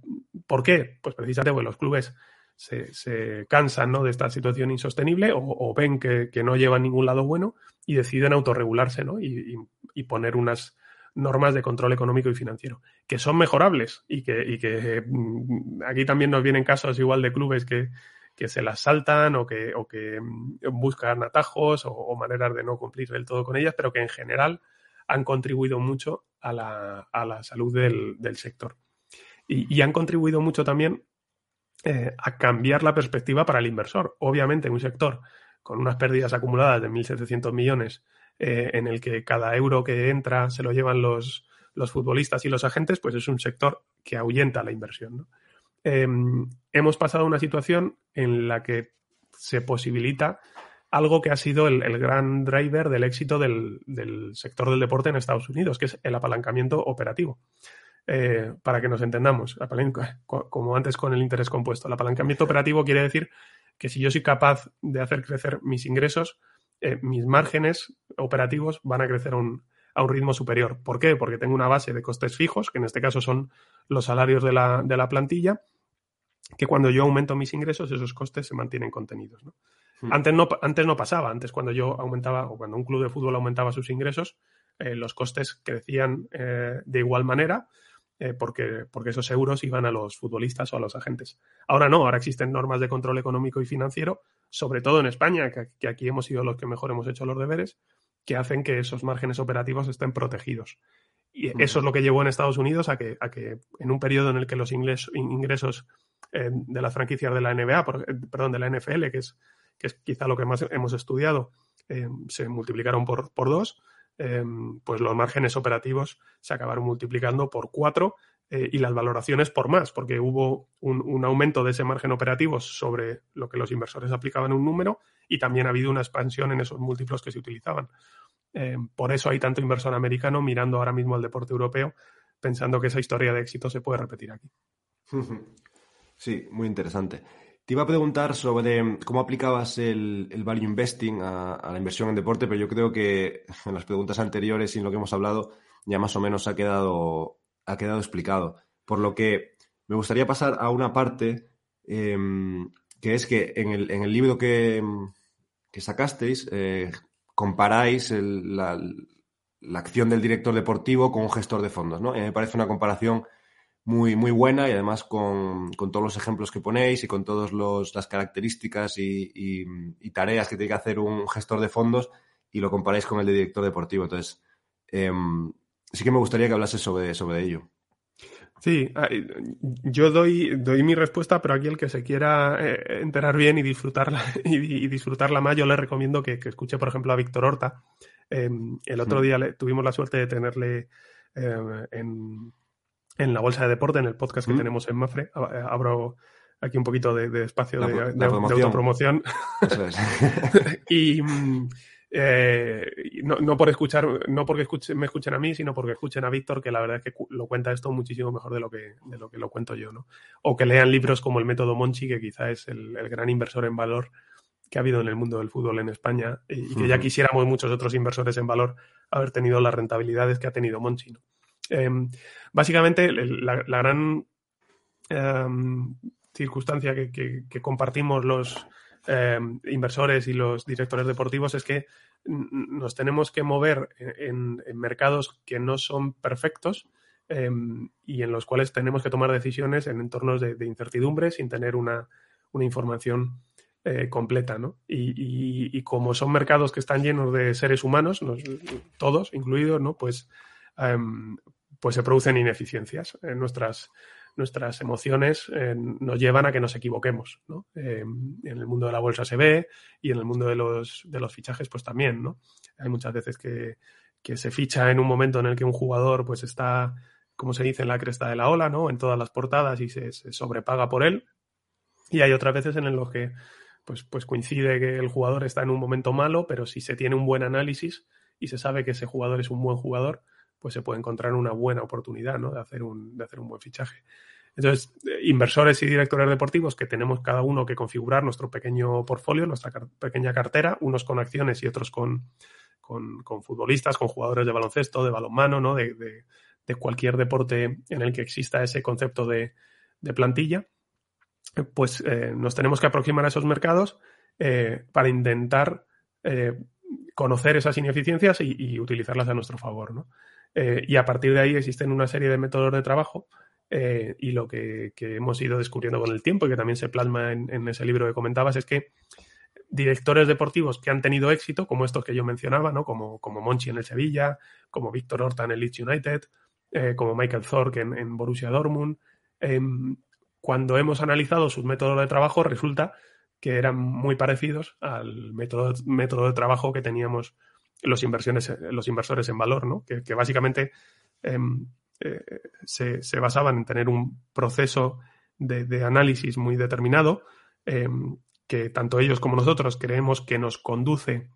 ¿Por qué? Pues precisamente porque los clubes se, cansan ¿no? de esta situación insostenible o, ven que, no lleva a ningún lado bueno y deciden autorregularse ¿no? y, poner unas normas de control económico y financiero, que son mejorables y que, que mm, aquí también nos vienen casos igual de clubes que, se las saltan o que, o que mm, buscan atajos o, maneras de no cumplir del todo con ellas, pero que en general han contribuido mucho a la, a la salud del, sector. Y, y, han contribuido mucho también eh, a cambiar la perspectiva para el inversor. Obviamente, en un sector con unas pérdidas acumuladas de 1.700 millones, eh, en el que cada euro que entra se lo llevan los, los, futbolistas y los agentes, pues es un sector que ahuyenta la inversión. Em, hemos pasado a una situación en la que se posibilita algo que ha sido el, gran driver del éxito del, sector del deporte en Estados Unidos, que es el apalancamiento operativo. Eh, para que nos entendamos, como antes con el interés compuesto. El apalancamiento operativo quiere decir que si yo soy capaz de hacer crecer mis ingresos, eh, mis márgenes operativos van a crecer a un, ritmo superior. ¿Por qué? Porque tengo una base de costes fijos, que en este caso son los salarios de la, plantilla, que cuando yo aumento mis ingresos, esos costes se mantienen contenidos. Hmm. Antes, no, antes no pasaba, antes cuando yo aumentaba o cuando un club de fútbol aumentaba sus ingresos, eh, los costes crecían de igual manera, eh, porque, porque esos euros iban a los futbolistas o a los agentes. Ahora no, ahora existen normas de control económico y financiero, sobre todo en España, que, aquí hemos sido los que mejor hemos hecho los deberes, que hacen que esos márgenes operativos estén protegidos. Y eso es lo que llevó en Estados Unidos a que, a que en un periodo en el que los ingresos eh, de las franquicias de la NBA, eh, perdón, de la NFL, que es, que es quizá lo que más hemos estudiado, se multiplicaron por, por dos, pues los márgenes operativos se acabaron multiplicando por cuatro eh, y las valoraciones por más, porque hubo un, aumento de ese margen operativo sobre lo que los inversores aplicaban un número y también ha habido una expansión en esos múltiplos que se utilizaban. Em, por eso hay tanto inversor americano mirando ahora mismo al deporte europeo, pensando que esa historia de éxito se puede repetir aquí. Sí, muy interesante. Te iba a preguntar sobre cómo aplicabas el, value investing a, la inversión en deporte, pero yo creo que en las preguntas anteriores y en lo que hemos hablado ya más o menos ha quedado, ha quedado explicado. Por lo que me gustaría pasar a una parte em, que es que en el, libro que, sacasteis eh, comparáis la, la, acción del director deportivo con un gestor de fondos. ¿no? Me parece una comparación muy, muy buena y además con, todos los ejemplos que ponéis y con todas las características y, tareas que tiene que hacer un gestor de fondos y lo comparáis con el de director deportivo. Entonces, em, sí que me gustaría que hablases sobre, sobre ello. Sí, yo doy, doy mi respuesta, pero aquí el que se quiera eh, enterar bien y disfrutarla, y, disfrutarla más, yo le recomiendo que, escuche, por ejemplo, a Víctor Horta. Em, el otro día tuvimos la suerte de tenerle em, en, en la bolsa de deporte, en el podcast que tenemos en Mafre. Eh, abro aquí un poquito de, espacio de, autopromoción. y mm, eh, no, por escuchar, no porque me escuchen a mí, sino porque escuchen a Víctor, que la verdad es que lo cuenta esto muchísimo mejor de lo que, de lo, que lo cuento yo, ¿no? O que lean libros como El Método Monchi, que quizá es el, gran inversor en valor que ha habido en el mundo del fútbol en España y, que ya quisiéramos muchos otros inversores en valor haber tenido las rentabilidades que ha tenido Monchi, ¿no? Em, básicamente, la, gran em, circunstancia que, compartimos los em, inversores y los directores deportivos es que nos tenemos que mover en, mercados que no son perfectos y en los cuales tenemos que tomar decisiones en entornos de, incertidumbre sin tener una, información eh, completa, ¿no? Y, como son mercados que están llenos de seres humanos, todos incluidos, ¿no? Pues pues se producen ineficiencias. en nuestras, nuestras emociones eh, nos llevan a que nos equivoquemos. ¿no? Eh, en el mundo de la bolsa se ve y en el mundo de los, de los fichajes pues también. ¿no? Hay muchas veces que, se ficha en un momento en el que un jugador pues está, como se dice, en la cresta de la ola, ¿no? en todas las portadas y se, sobrepaga por él. Y hay otras veces en los que pues, pues coincide que el jugador está en un momento malo, pero si se tiene un buen análisis y se sabe que ese jugador es un buen jugador, pues se puede encontrar una buena oportunidad ¿no? de, hacer un, de hacer un buen fichaje. Entonces, eh, inversores y directores deportivos que tenemos cada uno que configurar nuestro pequeño portfolio, nuestra pequeña cartera, unos con acciones y otros con, con, futbolistas, con jugadores de baloncesto, de balonmano, ¿no? de, de, cualquier deporte en el que exista ese concepto de, plantilla, pues eh, nos tenemos que aproximar a esos mercados eh, para intentar conocer esas ineficiencias y, y, utilizarlas a nuestro favor. ¿no? Y a partir de ahí existen una serie de métodos de trabajo eh, y lo que, hemos ido descubriendo con el tiempo y que también se plasma en, ese libro que comentabas es que directores deportivos que han tenido éxito, como estos que yo mencionaba, ¿no? como, como Monchi en el Sevilla, como Víctor Horta en el Leeds United, eh, como Michael Zorc en, Borussia Dortmund, em, cuando hemos analizado sus métodos de trabajo resulta que eran muy parecidos al método, método de trabajo que teníamos los, inversiones, los inversores en valor, ¿no? que, que básicamente em, eh, se, basaban en tener un proceso de, análisis muy determinado, em, que tanto ellos como nosotros creemos que nos conduce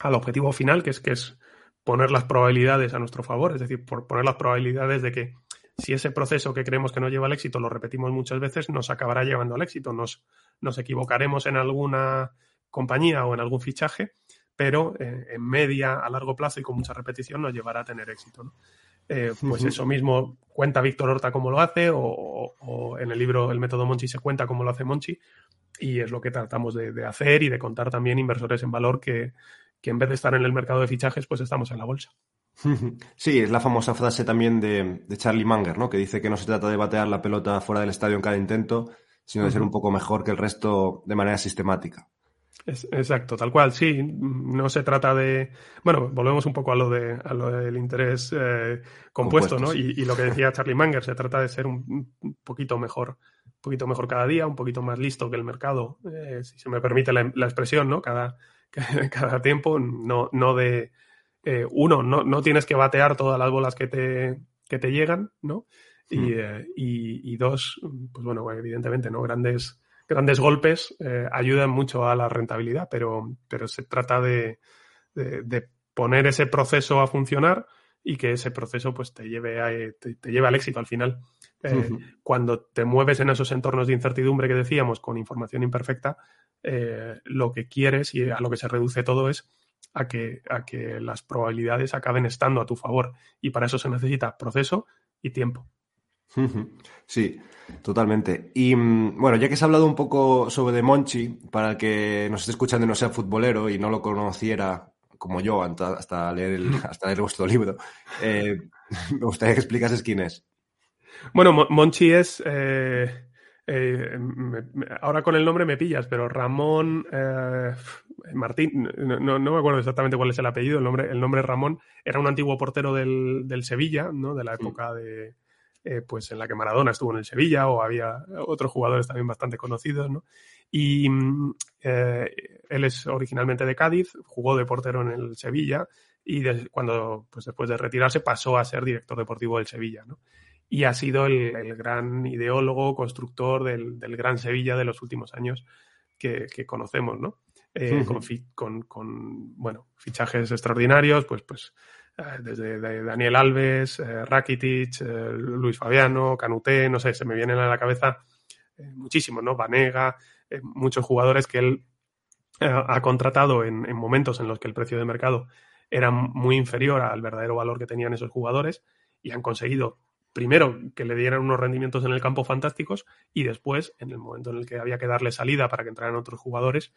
al objetivo final, que es, que es poner las probabilidades a nuestro favor, es decir, por poner las probabilidades de que si ese proceso que creemos que no lleva al éxito lo repetimos muchas veces, nos acabará llevando al éxito. Nos, nos equivocaremos en alguna compañía o en algún fichaje, pero eh, en media, a largo plazo y con mucha repetición nos llevará a tener éxito. ¿no? Eh, pues eso mismo cuenta Víctor Horta cómo lo hace, o, en el libro El método Monchi se cuenta cómo lo hace Monchi, y es lo que tratamos de, hacer y de contar también inversores en valor que, en vez de estar en el mercado de fichajes, pues estamos en la bolsa. Sí, es la famosa frase también de, Charlie Munger, ¿no? Que dice que no se trata de batear la pelota fuera del estadio en cada intento, sino de ser un poco mejor que el resto de manera sistemática exacto, tal cual, sí. No se trata de. Bueno, volvemos un poco a lo, de, a lo del interés eh, compuesto, ¿no? Y, lo que decía Charlie Manger, se trata de ser un, poquito mejor, un poquito mejor cada día, un poquito más listo que el mercado, eh, si se me permite la, expresión, ¿no? Cada, cada tiempo, no, no de. Eh, uno, no, no tienes que batear todas las bolas que te, que te llegan, ¿no? Y, hmm. y, y, dos, pues bueno, evidentemente, ¿no? Grandes grandes golpes eh, ayudan mucho a la rentabilidad, pero, pero se trata de, poner ese proceso a funcionar y que ese proceso pues te lleve, a, te, lleve al éxito al final. Eh, cuando te mueves en esos entornos de incertidumbre que decíamos con información imperfecta, eh, lo que quieres y a lo que se reduce todo es a que, a que las probabilidades acaben estando a tu favor. Y para eso se necesita proceso y tiempo. Sí, totalmente. Y mm, bueno, ya que se ha hablado un poco sobre Monchi, para el que nos esté escuchando y no sea futbolero y no lo conociera como yo hasta, leer, el, hasta leer vuestro libro, eh, me gustaría que explicases quién es. Bueno, Monchi es... Eh, eh, ahora con el nombre me pillas, pero Ramón Martín, no, me acuerdo exactamente cuál es el apellido, el nombre, el nombre Ramón, era un antiguo portero del, del Sevilla, ¿no? De la época de, eh, pues en la que Maradona estuvo en el Sevilla o había otros jugadores también bastante conocidos, ¿no? Y mm, eh, él es originalmente de Cádiz, jugó de portero en el Sevilla y cuando, pues después de retirarse pasó a ser director deportivo del Sevilla, ¿no? Y ha sido el, gran ideólogo, constructor del, gran Sevilla de los últimos años que, conocemos, ¿no? Eh, con, con, bueno, fichajes extraordinarios, pues, pues desde Daniel Alves, eh, Rakitic, eh, Luis Fabiano, Canuté, no sé, se me vienen a la cabeza muchísimos, ¿no? Vanega, muchos jugadores que él ha contratado en, momentos en los que el precio de mercado era muy inferior al verdadero valor que tenían esos jugadores y han conseguido primero que le dieran unos rendimientos en el campo fantásticos y después, en el momento en el que había que darle salida para que entraran otros jugadores,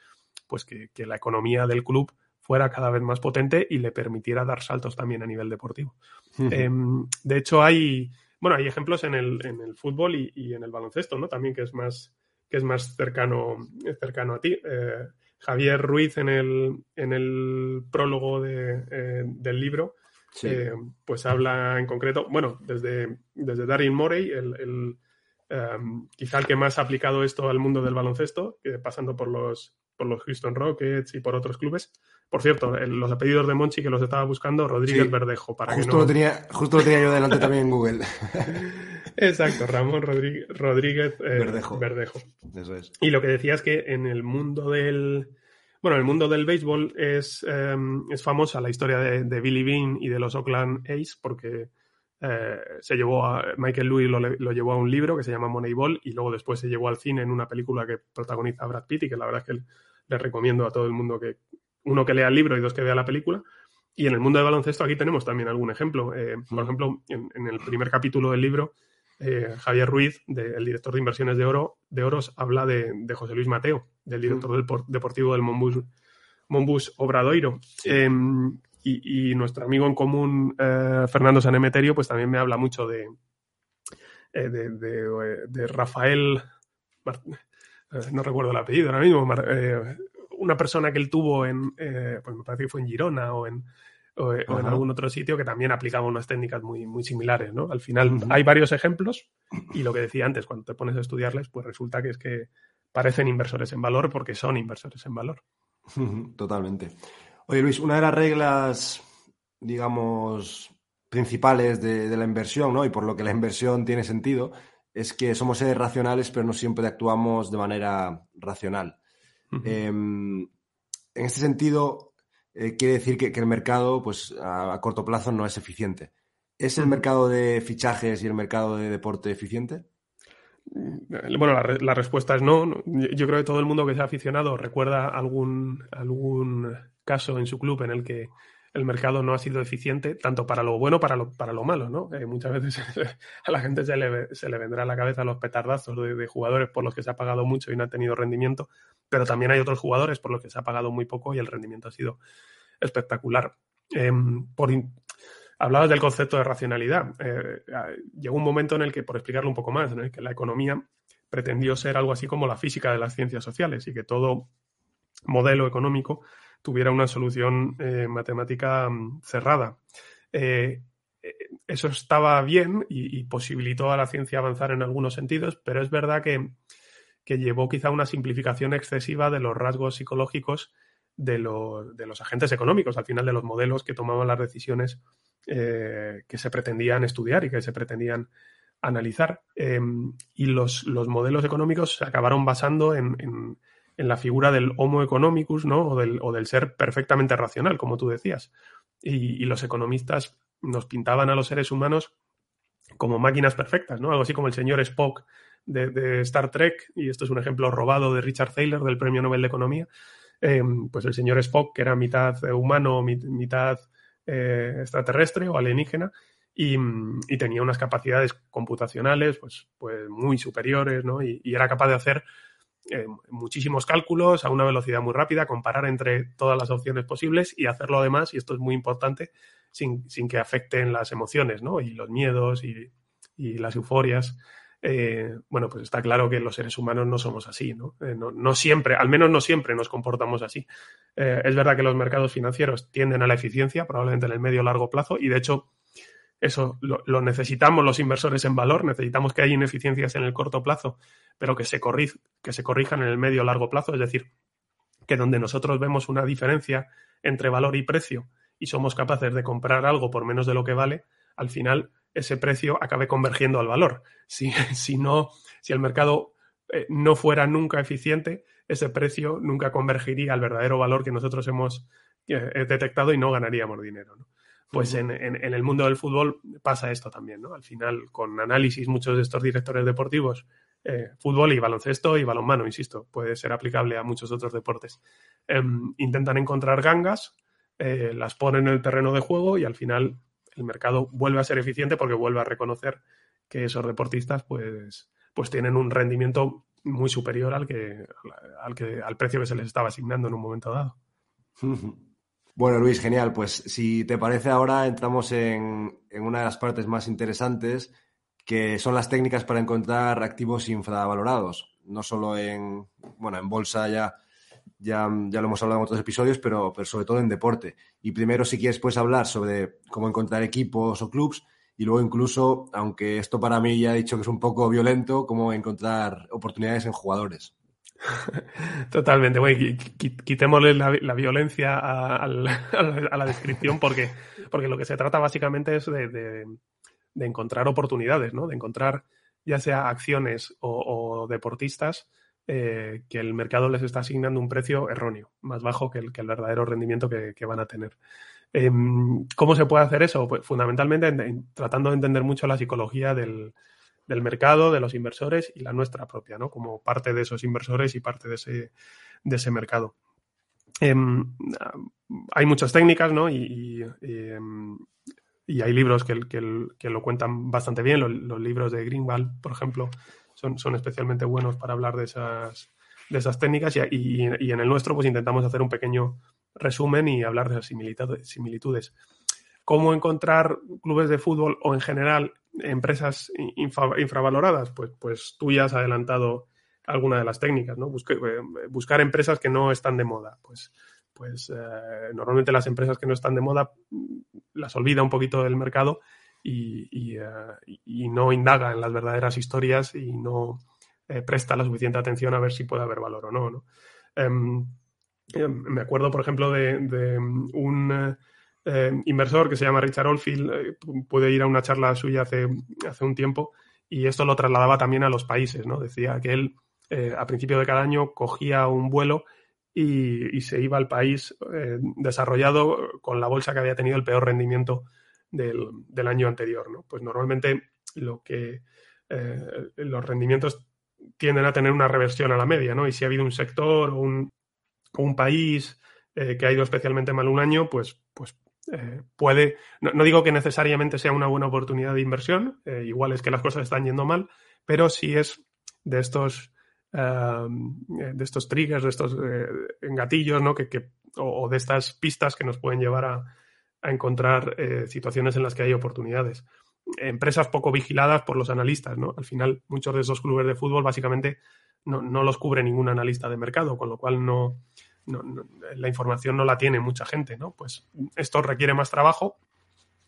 pues que la economía del club fuera cada vez más potente y le permitiera dar saltos también a nivel deportivo. Em, de hecho, hay, bueno, hay ejemplos en el, en el fútbol y, en el baloncesto, ¿no? También que es más, que es más cercano, cercano a ti. Eh, Javier Ruiz en el, en el prólogo eh, del libro, eh, pues habla en concreto, bueno, desde, desde Darin Morey, el, em, quizá el que más ha aplicado esto al mundo del baloncesto, pasando por los, por los Houston Rockets y por otros clubes, por cierto, los apellidos de Monchi que los estaba buscando, Rodríguez Verdejo. Para justo, que no... lo tenía, justo lo tenía yo delante también en Google. Exacto, Ramón Rodríguez, eh, Verdejo. Eso es. Y lo que decía es que en el mundo del. Bueno, el mundo del béisbol es, em, es famosa la historia de, Billy Bean y de los Oakland A's porque eh, se llevó a Michael Lewis lo, lo, llevó a un libro que se llama Moneyball y luego después se llevó al cine en una película que protagoniza Brad Pitt y que la verdad es que le recomiendo a todo el mundo que uno que lea el libro y dos que vea la película. Y en el mundo del baloncesto aquí tenemos también algún ejemplo. Eh, por ejemplo, en, el primer capítulo del libro, eh, Javier Ruiz, el director de inversiones de oro, de Oros, habla de, José Luis Mateo, del director del deportivo del Monbus, Obradoiro. Em, y, nuestro amigo en común, eh, Fernando Sanemeterio, pues también me habla mucho de, de, Rafael, no recuerdo el apellido ahora mismo, una persona que él tuvo en, eh, pues me parece que fue en Girona o en, o, en algún otro sitio que también aplicaba unas técnicas muy, muy similares, ¿no? Al final hay varios ejemplos y lo que decía antes, cuando te pones a estudiarles, pues resulta que es que parecen inversores en valor porque son inversores en valor. Totalmente. Oye, Luis, una de las reglas, digamos, principales de, de la inversión, ¿no? Y por lo que la inversión tiene sentido, es que somos seres racionales, pero no siempre actuamos de manera racional. Em, en este sentido, eh, quiere decir que, el mercado, pues a, corto plazo, no es eficiente. ¿Es el mercado de fichajes y el mercado de deporte eficiente? Mm, bueno, la, respuesta es no. Yo creo que todo el mundo que sea aficionado recuerda algún, algún caso en su club en el que el mercado no ha sido eficiente, tanto para lo bueno para lo, para lo malo, ¿no? Muchas veces a la gente se le, se le vendrá a la cabeza los petardazos de, jugadores por los que se ha pagado mucho y no ha tenido rendimiento, pero también hay otros jugadores por los que se ha pagado muy poco y el rendimiento ha sido espectacular. Em, por hablabas del concepto de racionalidad. Eh, llegó un momento en el que, por explicarlo un poco más, que la economía pretendió ser algo así como la física de las ciencias sociales y que todo modelo económico tuviera una solución eh, matemática mm, cerrada. Eh, eh, eso estaba bien y, posibilitó a la ciencia avanzar en algunos sentidos, pero es verdad que, llevó quizá una simplificación excesiva de los rasgos psicológicos de, los agentes económicos, al final de los modelos que tomaban las decisiones que se pretendían estudiar y que se pretendían analizar. y los, modelos económicos se acabaron basando en la figura del homo economicus, ¿no? O del, o del ser perfectamente racional, como tú decías. Y, los economistas nos pintaban a los seres humanos como máquinas perfectas, ¿no? Algo así como el señor Spock de, Star Trek, y esto es un ejemplo robado de Richard Thaler del Premio Nobel de Economía. Eh, pues el señor Spock, que era mitad humano, mitad eh, extraterrestre o alienígena, y, tenía unas capacidades computacionales pues, pues muy superiores, ¿no? y, era capaz de hacer eh, muchísimos cálculos a una velocidad muy rápida, comparar entre todas las opciones posibles y hacerlo además, y esto es muy importante, sin, que afecten las emociones, ¿no? Y los miedos y, las euforias. Eh, bueno, pues está claro que los seres humanos no somos así, ¿no? Eh, no, siempre, al menos no siempre nos comportamos así. es verdad que los mercados financieros tienden a la eficiencia, probablemente en el medio largo plazo, y de hecho eso lo, necesitamos los inversores en valor, necesitamos que haya ineficiencias en el corto plazo, pero que se, que se corrijan en el medio largo plazo, es decir, que donde nosotros vemos una diferencia entre valor y precio y somos capaces de comprar algo por menos de lo que vale, al final ese precio acabe convergiendo al valor. Si, si no, si el mercado eh, no fuera nunca eficiente, ese precio nunca convergiría al verdadero valor que nosotros hemos eh, detectado y no ganaríamos dinero. Pues en, el mundo del fútbol pasa esto también, ¿no? Al final, con análisis, muchos de estos directores deportivos, eh, fútbol y baloncesto y balonmano, insisto, puede ser aplicable a muchos otros deportes, em, intentan encontrar gangas, eh, las ponen en el terreno de juego y al final el mercado vuelve a ser eficiente porque vuelve a reconocer que esos deportistas pues, pues tienen un rendimiento muy superior al que, al que al precio que se les estaba asignando en un momento dado. Bueno, Luis, genial. Pues si te parece ahora entramos en, una de las partes más interesantes, que son las técnicas para encontrar activos infravalorados. No solo en, bueno, en bolsa ya, ya, ya lo hemos hablado en otros episodios, pero, pero sobre todo en deporte. Y primero, si quieres, puedes hablar sobre cómo encontrar equipos o clubs y luego incluso, aunque esto para mí ya he dicho que es un poco violento, cómo encontrar oportunidades en jugadores. Totalmente, bueno, quitémosle la, violencia a, la descripción porque, porque lo que se trata básicamente es de, encontrar oportunidades, ¿no? De encontrar ya sea acciones o, deportistas eh, que el mercado les está asignando un precio erróneo, más bajo que el, verdadero rendimiento que, van a tener. Em, ¿Cómo se puede hacer eso? Pues fundamentalmente tratando de entender mucho la psicología del, mercado, de los inversores y la nuestra propia, ¿no? Como parte de esos inversores y parte de ese, de ese mercado. Em, hay muchas técnicas, ¿no? Y, em, hay libros que, que, lo cuentan bastante bien. Los, libros de Greenwald, por ejemplo, son, son, especialmente buenos para hablar de esas, de esas técnicas. Y, en el nuestro, pues intentamos hacer un pequeño resumen y hablar de esas similitudes. ¿Cómo encontrar clubes de fútbol o en general empresas infravaloradas? Pues, pues tú ya has adelantado alguna de las técnicas, ¿no? Eh, buscar empresas que no están de moda. Pues, pues eh, normalmente las empresas que no están de moda mm, las olvida un poquito del mercado y, eh, no indaga en las verdaderas historias y no presta la suficiente atención a ver si puede haber valor o no. Em, me acuerdo, por ejemplo, de, de un inversor que se llama Richard Oldfield, pude ir a una charla suya hace, hace un tiempo y esto lo trasladaba también a los países, ¿no? Decía que él eh, a principio de cada año cogía un vuelo y, se iba al país eh, desarrollado con la bolsa que había tenido el peor rendimiento del, año anterior. ¿no? Pues normalmente lo que eh, los rendimientos tienden a tener una reversión a la media, ¿no? Y si ha habido un sector o un, un país que ha ido especialmente mal un año, pues, pues puede, no, digo que necesariamente sea una buena oportunidad de inversión, igual es que las cosas están yendo mal, pero si es de estos de estos triggers, de estos eh, gatillos, ¿no? Que, o, de estas pistas que nos pueden llevar a, encontrar eh, situaciones en las que hay oportunidades. Empresas poco vigiladas por los analistas, ¿no? Al final, muchos de esos clubes de fútbol básicamente no, los cubre ningún analista de mercado, con lo cual no, la información no la tiene mucha gente, ¿no? Pues esto requiere más trabajo,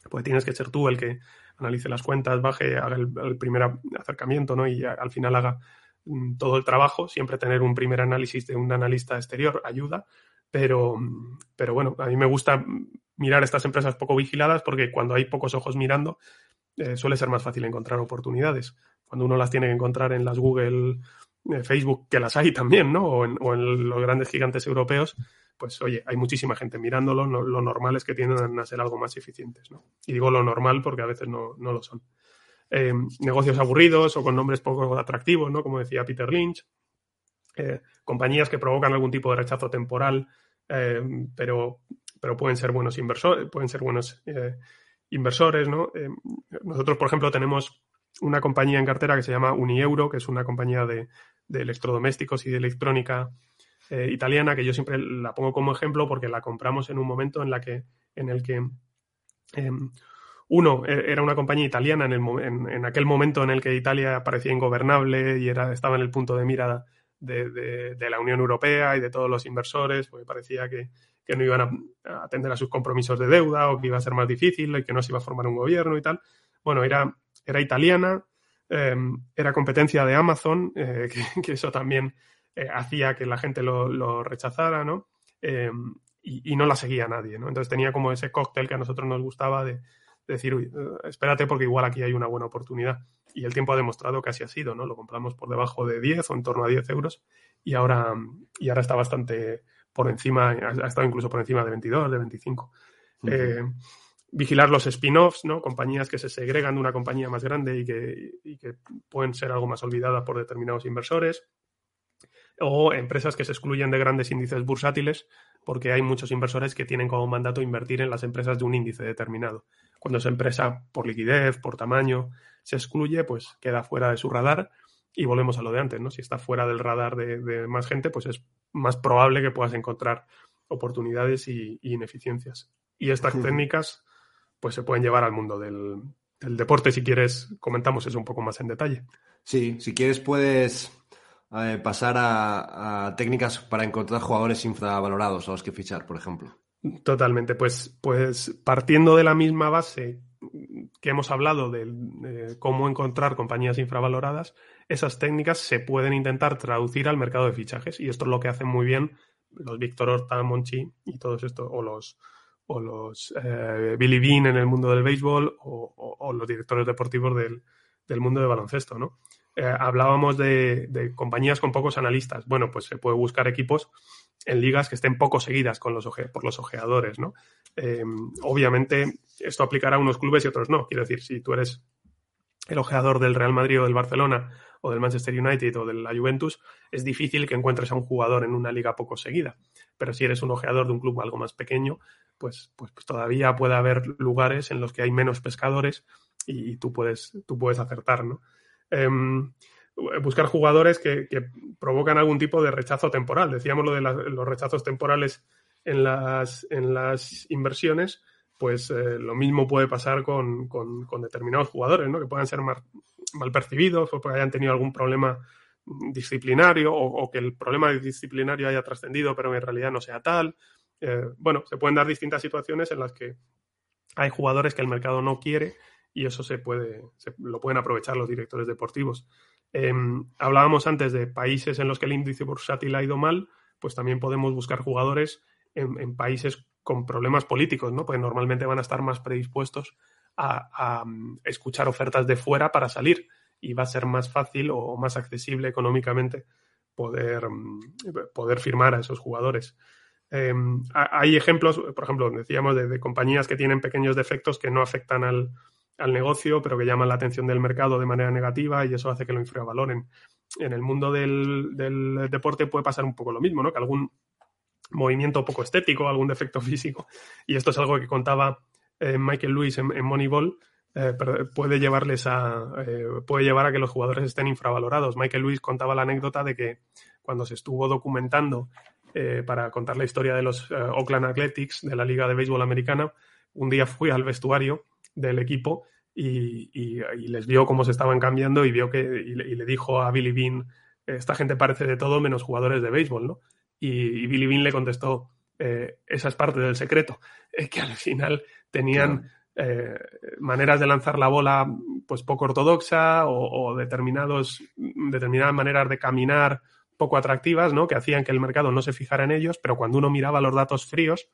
pues tienes que ser tú el que analice las cuentas, baje, haga el, primer acercamiento, ¿no? Y al final haga Mm, todo el trabajo, siempre tener un primer análisis de un analista exterior ayuda, pero, pero bueno, a mí me gusta mirar estas empresas poco vigiladas porque cuando hay pocos ojos mirando eh, suele ser más fácil encontrar oportunidades. Cuando uno las tiene que encontrar en las Google, Facebook, que las hay también, ¿no? O en, los grandes gigantes europeos, pues oye, hay muchísima gente mirándolo, lo normal es que tiendan a ser algo más eficientes, ¿no? Y digo lo normal porque a veces no, no lo son. Eh, negocios aburridos o con nombres poco atractivos, ¿no? Como decía Peter Lynch. Eh, compañías que provocan algún tipo de rechazo temporal, eh, pero, pero pueden ser buenos inversores, pueden ser buenos inversores, ¿no? nosotros, por ejemplo, tenemos una compañía en cartera que se llama Unieuro, que es una compañía de, de electrodomésticos y de electrónica italiana, que yo siempre la pongo como ejemplo porque la compramos en un momento en, la que, en el que em, uno, e, era una compañía italiana en, el, en, aquel momento en el que Italia parecía ingobernable y era, estaba en el punto de mirada de, la Unión Europea y de todos los inversores, porque parecía que, no iban a, atender a sus compromisos de deuda o que iba a ser más difícil y que no se iba a formar un gobierno y tal. Bueno, era, era italiana, em, era competencia de Amazon, eh, que, eso también eh, hacía que la gente lo, rechazara, ¿no? Em, y, y, no la seguía nadie, ¿no? Entonces tenía como ese cóctel que a nosotros nos gustaba de, decir, uy, eh, espérate porque igual aquí hay una buena oportunidad. Y el tiempo ha demostrado que así ha sido, ¿no? Lo compramos por debajo de 10 o en torno a 10 euros y ahora, y ahora está bastante por encima, ha estado incluso por encima de 22, de 25. Eh, vigilar los spin-offs, ¿no? Compañías que se segregan de una compañía más grande y que, y que pueden ser algo más olvidadas por determinados inversores. O empresas que se excluyen de grandes índices bursátiles porque hay muchos inversores que tienen como mandato invertir en las empresas de un índice determinado. Cuando esa empresa, por liquidez, por tamaño, se excluye, pues queda fuera de su radar y volvemos a lo de antes, ¿no? Si está fuera del radar de, más gente, pues es más probable que puedas encontrar oportunidades y, ineficiencias. Y estas técnicas, pues se pueden llevar al mundo del, deporte. Si quieres, comentamos eso un poco más en detalle. Sí, si quieres puedes eh, pasar a, técnicas para encontrar jugadores infravalorados a los que fichar, por ejemplo. Totalmente, pues, pues partiendo de la misma base que hemos hablado de, cómo encontrar compañías infravaloradas, esas técnicas se pueden intentar traducir al mercado de fichajes y esto es lo que hacen muy bien los Víctor Horta, Monchi y todos estos, o los, o los eh, Billy Bean en el mundo del béisbol o, los directores deportivos del, mundo de baloncesto, ¿no? hablábamos de, compañías con pocos analistas. Bueno, pues se puede buscar equipos en ligas que estén poco seguidas con los por los ojeadores, ¿no? obviamente, esto aplicará a unos clubes y otros no. Quiero decir, si tú eres el ojeador del Real Madrid o del Barcelona o del Manchester United o de la Juventus, es difícil que encuentres a un jugador en una liga poco seguida. Pero si eres un ojeador de un club algo más pequeño, pues, pues, pues todavía puede haber lugares en los que hay menos pescadores y, tú, puedes, tú puedes acertar, ¿no? Em, buscar jugadores que, provocan algún tipo de rechazo temporal. Decíamos lo de los rechazos temporales en las, en las inversiones, pues eh, lo mismo puede pasar con, determinados jugadores, ¿no? Que puedan ser mal, percibidos o que hayan tenido algún problema disciplinario o, que el problema disciplinario haya trascendido pero en realidad no sea tal. Eh, bueno, se pueden dar distintas situaciones en las que hay jugadores que el mercado no quiere y eso se puede, lo pueden aprovechar los directores deportivos. Em, hablábamos antes de países en los que el índice bursátil ha ido mal, pues también podemos buscar jugadores en, países con problemas políticos, ¿no? Pues normalmente van a estar más predispuestos a, mm, escuchar ofertas de fuera para salir y va a ser más fácil o más accesible económicamente poder, mm, poder firmar a esos jugadores. Em, hay ejemplos, por ejemplo, decíamos de, compañías que tienen pequeños defectos que no afectan al, negocio, pero que llaman la atención del mercado de manera negativa y eso hace que lo infravaloren. En el mundo del, del deporte puede pasar un poco lo mismo, ¿no? Que algún movimiento poco estético, algún defecto físico. Y esto es algo que contaba eh, Michael Lewis en, Moneyball. Eh, puede llevarles a eh, puede llevar a que los jugadores estén infravalorados. Michael Lewis contaba la anécdota de que cuando se estuvo documentando para contar la historia de los Oakland Athletics de la Liga de Béisbol Americana, un día fui al vestuario del equipo y, les vio cómo se estaban cambiando y vio que y le, dijo a Billy Bean esta gente parece de todo menos jugadores de béisbol, ¿no? Y, Billy Bean le contestó, eh, esa es parte del secreto, es que al final tenían eh, maneras de lanzar la bola pues poco ortodoxa o, determinados, determinadas maneras de caminar poco atractivas, ¿no? Que hacían que el mercado no se fijara en ellos, pero cuando uno miraba los datos fríos,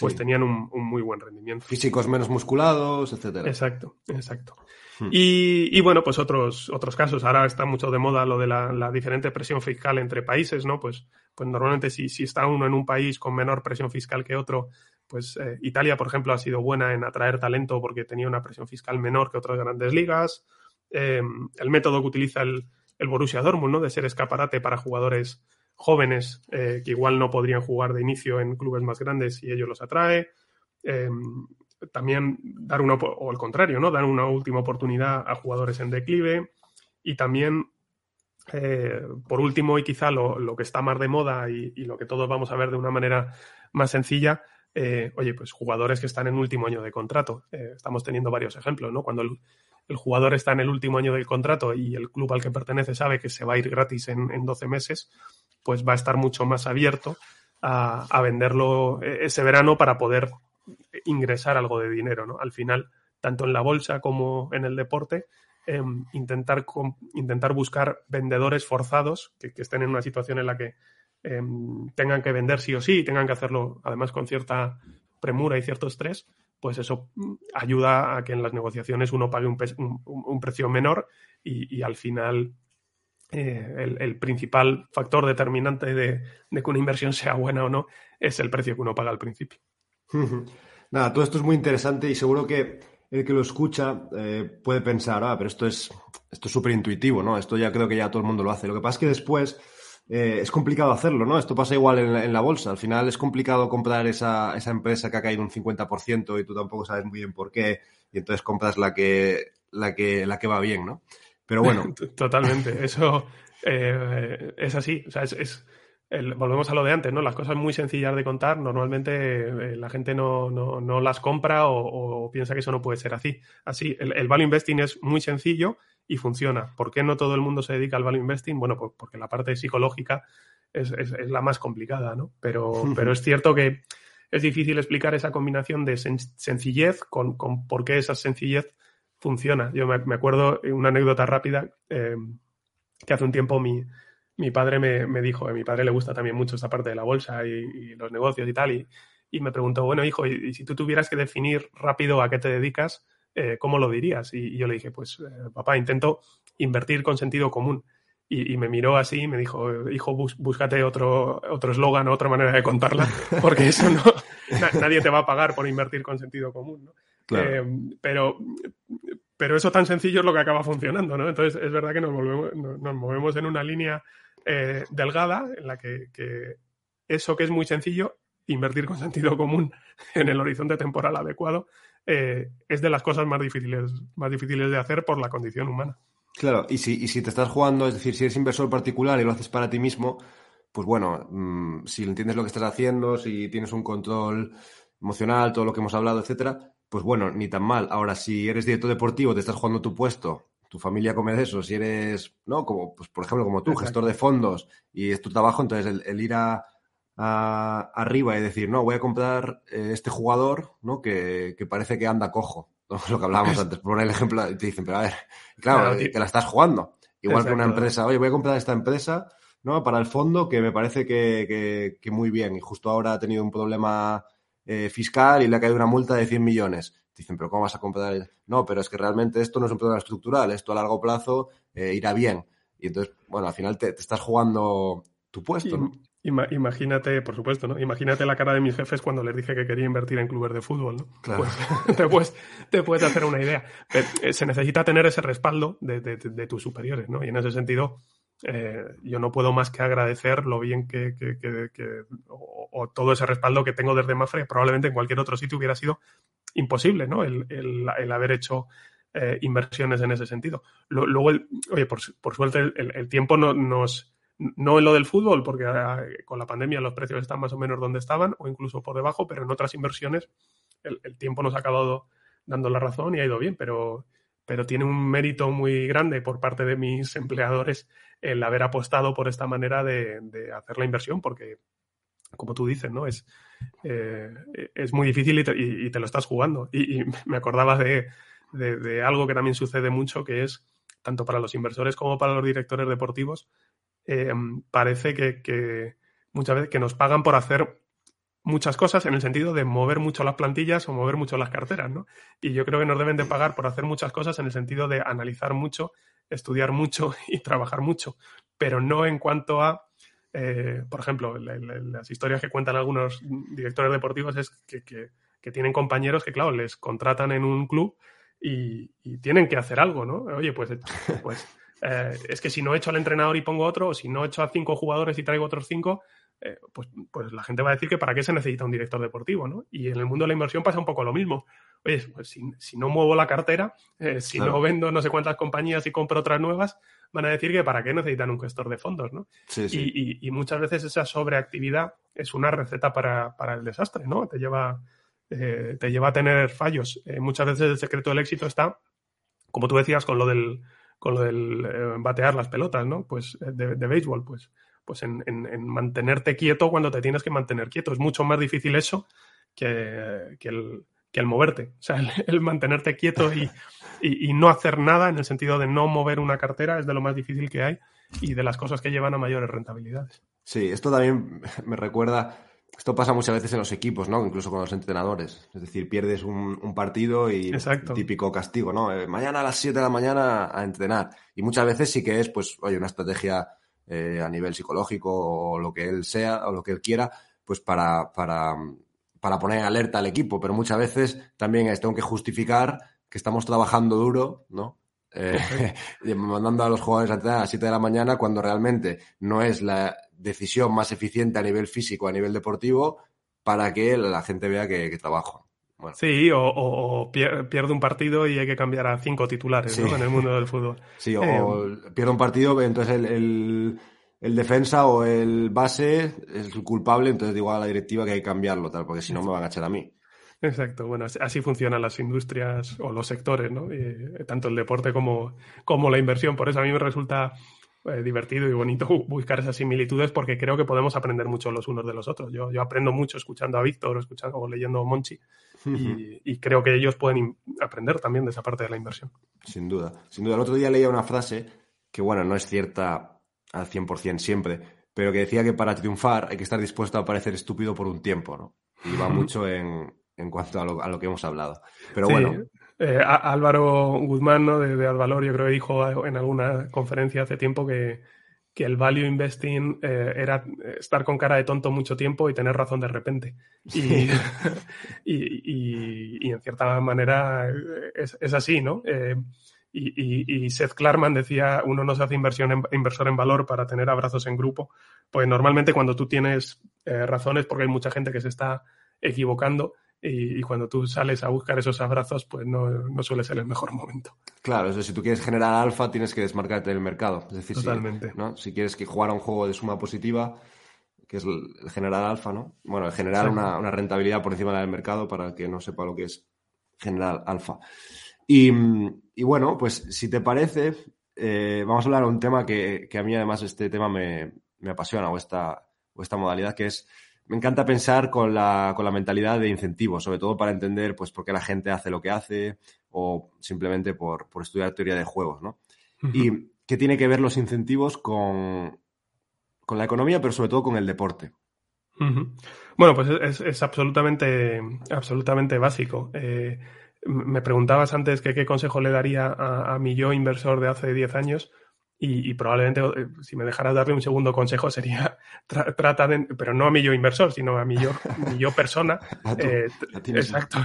pues tenían un, muy buen rendimiento. Físicos menos musculados, etcétera. Exacto, exacto. Hmm. Y, bueno, pues otros, otros casos. Ahora está mucho de moda lo de la, diferente presión fiscal entre países, ¿no? Pues, pues normalmente si, si, está uno en un país con menor presión fiscal que otro, pues eh, Italia, por ejemplo, ha sido buena en atraer talento porque tenía una presión fiscal menor que otras grandes ligas. Eh, el método que utiliza el, el Borussia Dortmund, ¿no? De ser escaparate para jugadores jóvenes eh, que igual no podrían jugar de inicio en clubes más grandes y ellos los atrae. También dar una, o al contrario, ¿no? Dar una última oportunidad a jugadores en declive. Y también, eh, por último, y quizá lo, que está más de moda y, lo que todos vamos a ver de una manera más sencilla, eh, oye, pues jugadores que están en último año de contrato. estamos teniendo varios ejemplos, ¿no? Cuando el, jugador está en el último año del contrato y el club al que pertenece sabe que se va a ir gratis en, en 12 meses, pues va a estar mucho más abierto a, venderlo eh, ese verano para poder ingresar algo de dinero, ¿no? Al final, tanto en la bolsa como en el deporte, em, intentar, intentar buscar vendedores forzados que, estén en una situación en la que em, tengan que vender sí o sí y tengan que hacerlo además con cierta premura y cierto estrés, pues eso ayuda a que en las negociaciones uno pague un, precio menor y, al final eh, el, principal factor determinante de, que una inversión sea buena o no es el precio que uno paga al principio. Nada, todo esto es muy interesante y seguro que el que lo escucha eh, puede pensar, ah, pero esto es esto es súper intuitivo, ¿no? Esto ya creo que ya todo el mundo lo hace. Lo que pasa es que después eh, es complicado hacerlo, ¿no? Esto pasa igual en la, bolsa. Al final es complicado comprar esa, esa, empresa que ha caído un 50% y tú tampoco sabes muy bien por qué y entonces compras la que, la que, la que va bien, ¿no? Pero bueno. Totalmente. Eso eh, es así. O sea, es, volvemos a lo de antes, ¿no? Las cosas muy sencillas de contar, normalmente eh, la gente no, no, las compra o, piensa que eso no puede ser así. Así, el, el, value investing es muy sencillo y funciona. ¿Por qué no todo el mundo se dedica al value investing? Bueno, pues porque la parte psicológica es, la más complicada, ¿no? Pero, pero es cierto que es difícil explicar esa combinación de sencillez con, con por qué esa sencillez funciona. Yo me, acuerdo una anécdota rápida eh, que hace un tiempo mi, mi padre me, dijo, a mi padre le gusta también mucho esta parte de la bolsa y, los negocios y tal, y, me preguntó, bueno, hijo, y, si tú tuvieras que definir rápido a qué te dedicas, eh, ¿cómo lo dirías? Y, yo le dije, pues, eh, papá, intento invertir con sentido común. Y, me miró así y me dijo, hijo, búscate otro otro eslogan, otra manera de contarla, porque eso no, nadie te va a pagar por invertir con sentido común, ¿no? Eh, pero, pero eso tan sencillo es lo que acaba funcionando, ¿no? Entonces es verdad que nos, nos movemos en una línea eh, delgada en la que, eso que es muy sencillo, invertir con sentido común en el horizonte temporal adecuado, eh, es de las cosas más difíciles, más difíciles de hacer por la condición humana. Claro, y si, y si te estás jugando, es decir, si eres inversor particular y lo haces para ti mismo, pues bueno, mm, si entiendes lo que estás haciendo, si tienes un control emocional, todo lo que hemos hablado, etcétera, pues bueno, ni tan mal. Ahora, si eres director deportivo, te estás jugando tu puesto, tu familia come de eso, si eres, ¿no? Como, pues por ejemplo, como tú, gestor de fondos y es tu trabajo, entonces el, ir a, arriba y decir, no, voy a comprar eh, este jugador, ¿no? Que, que parece que anda cojo lo que hablábamos antes, por el ejemplo, te dicen, pero a ver, claro, que la estás jugando. Igual que una empresa, oye, voy a comprar esta empresa, ¿no? Para el fondo que me parece que, muy bien. Y justo ahora ha tenido un problema eh, fiscal y le ha caído una multa de 100 millones. Dicen, pero ¿cómo vas a comprar? No, pero es que realmente esto no es un problema estructural, esto a largo plazo eh, irá bien. Y entonces, bueno, al final te, estás jugando tu puesto, ¿no? imagínate, por supuesto, ¿no? Imagínate la cara de mis jefes cuando les dije que quería invertir en clubes de fútbol, ¿no? Claro. Pues, te, puedes, te, puedes, hacer una idea. Eh, se necesita tener ese respaldo de, tus superiores, ¿no? Y en ese sentido, eh, yo no puedo más que agradecer lo bien que, o, todo ese respaldo que tengo desde Mafre. Probablemente en cualquier otro sitio hubiera sido imposible, ¿no? El, el, haber hecho eh, inversiones en ese sentido. Luego, oye, por, por suerte, el, tiempo no, nos no en lo del fútbol, porque ah, con la pandemia los precios están más o menos donde estaban o incluso por debajo, pero en otras inversiones el, tiempo nos ha acabado dando la razón y ha ido bien, pero, pero tiene un mérito muy grande por parte de mis empleadores el haber apostado por esta manera de, hacer la inversión, porque como tú dices, ¿no? Es, eh, es muy difícil y te, lo estás jugando. Y, me acordaba de, de, algo que también sucede mucho, que es, tanto para los inversores como para los directores deportivos, eh, parece que, muchas veces que nos pagan por hacer muchas cosas en el sentido de mover mucho las plantillas o mover mucho las carteras, ¿no? Y yo creo que nos deben de pagar por hacer muchas cosas en el sentido de analizar mucho, estudiar mucho y trabajar mucho, pero no en cuanto a, eh, por ejemplo, las historias que cuentan algunos directores deportivos es que, tienen compañeros que, claro, les contratan en un club y, y, tienen que hacer algo, ¿no? Oye, pues, pues eh, es que si no echo al entrenador y pongo otro, o si no echo a cinco jugadores y traigo otros cinco, eh, pues, pues, la gente va a decir que para qué se necesita un director deportivo, ¿no? Y en el mundo de la inversión pasa un poco lo mismo. Oye, pues si, no muevo la cartera, eh, si no vendo no sé cuántas compañías y compro otras nuevas, van a decir que para qué necesitan un gestor de fondos, ¿no? Y, muchas veces esa sobreactividad es una receta para, el desastre, ¿no? Te lleva, te lleva a tener fallos. muchas veces el secreto del éxito está, como tú decías, con lo del con lo del eh, batear las pelotas, ¿no? Pues eh, de, béisbol, pues, pues en, mantenerte quieto cuando te tienes que mantener quieto. Es mucho más difícil eso que, el, que el, moverte. O sea, el, mantenerte quieto y, y, no hacer nada en el sentido de no mover una cartera es de lo más difícil que hay y de las cosas que llevan a mayores rentabilidades. Sí, esto también me recuerda esto pasa muchas veces en los equipos, ¿no? Incluso con los entrenadores. Es decir, pierdes un, partido y típico castigo, ¿no? Eh, mañana a las 7 de la mañana a entrenar. Y muchas veces sí que es, pues, oye, una estrategia eh, a nivel psicológico o lo que él sea o lo que él quiera, pues para, para, para poner en alerta al equipo. Pero muchas veces también es, tengo que justificar que estamos trabajando duro, ¿no? Eh, mandando a los jugadores a las 7 de la mañana cuando realmente no es la decisión más eficiente a nivel físico, a nivel deportivo, para que la gente vea que, trabajo. Sí, o, pierde un partido y hay que cambiar a cinco titulares en el mundo del fútbol. Sí, o, eh, pierde un partido, entonces el, el, defensa o el base es el culpable, entonces digo a la directiva que hay que cambiarlo, tal, porque si no me van a echar a mí. Exacto, bueno, así funcionan las industrias o los sectores, ¿no? tanto el deporte como, como la inversión. Por eso a mí me resulta eh, divertido y bonito buscar esas similitudes porque creo que podemos aprender mucho los unos de los otros. Yo, yo aprendo mucho escuchando a Víctor o, escuchando, o leyendo a Monchi y, creo que ellos pueden aprender también de esa parte de la inversión. Sin duda, sin duda. El otro día leía una frase que, bueno, no es cierta al 100% siempre, pero que decía que para triunfar hay que estar dispuesto a parecer estúpido por un tiempo, ¿no? Y va mucho en, en cuanto a lo, a lo, que hemos hablado. Pero bueno, Eh, Álvaro Guzmán, ¿no? de, de Advalor, yo creo que dijo en alguna conferencia hace tiempo que, que el value investing eh, era estar con cara de tonto mucho tiempo y tener razón de repente. Y, y, en cierta manera es, es así, ¿no? Eh, y, Seth Klarman decía, uno no se hace inversión en, inversor en valor para tener abrazos en grupo. Pues normalmente cuando tú tienes eh, razones, porque hay mucha gente que se está equivocando, y, cuando tú sales a buscar esos abrazos, pues no, no, suele ser el mejor momento. Claro, eso si tú quieres generar alfa, tienes que desmarcarte del mercado. Es decir, Totalmente. Si, ¿no? si quieres que jugar a un juego de suma positiva, que es el, generar alfa, ¿no? Bueno, el generar una, una, rentabilidad por encima del mercado para que no sepa lo que es generar alfa. Y, y bueno, pues si te parece, eh, vamos a hablar de un tema que, que, a mí además este tema me, me apasiona, o esta, o esta modalidad, que es me encanta pensar con la, con la mentalidad de incentivo, sobre todo para entender pues, por qué la gente hace lo que hace o simplemente por, por estudiar teoría de juegos, ¿no? Y qué tiene que ver los incentivos con, con la economía, pero sobre todo con el deporte. Bueno, pues es, es, absolutamente, absolutamente básico. Eh, me preguntabas antes que qué consejo le daría a, a mi yo inversor de hace 10 años. Y, probablemente, eh, si me dejaras darle un segundo consejo, sería trata de, pero no a mi yo inversor, sino a mi yo, mi yo persona. eh, exacto.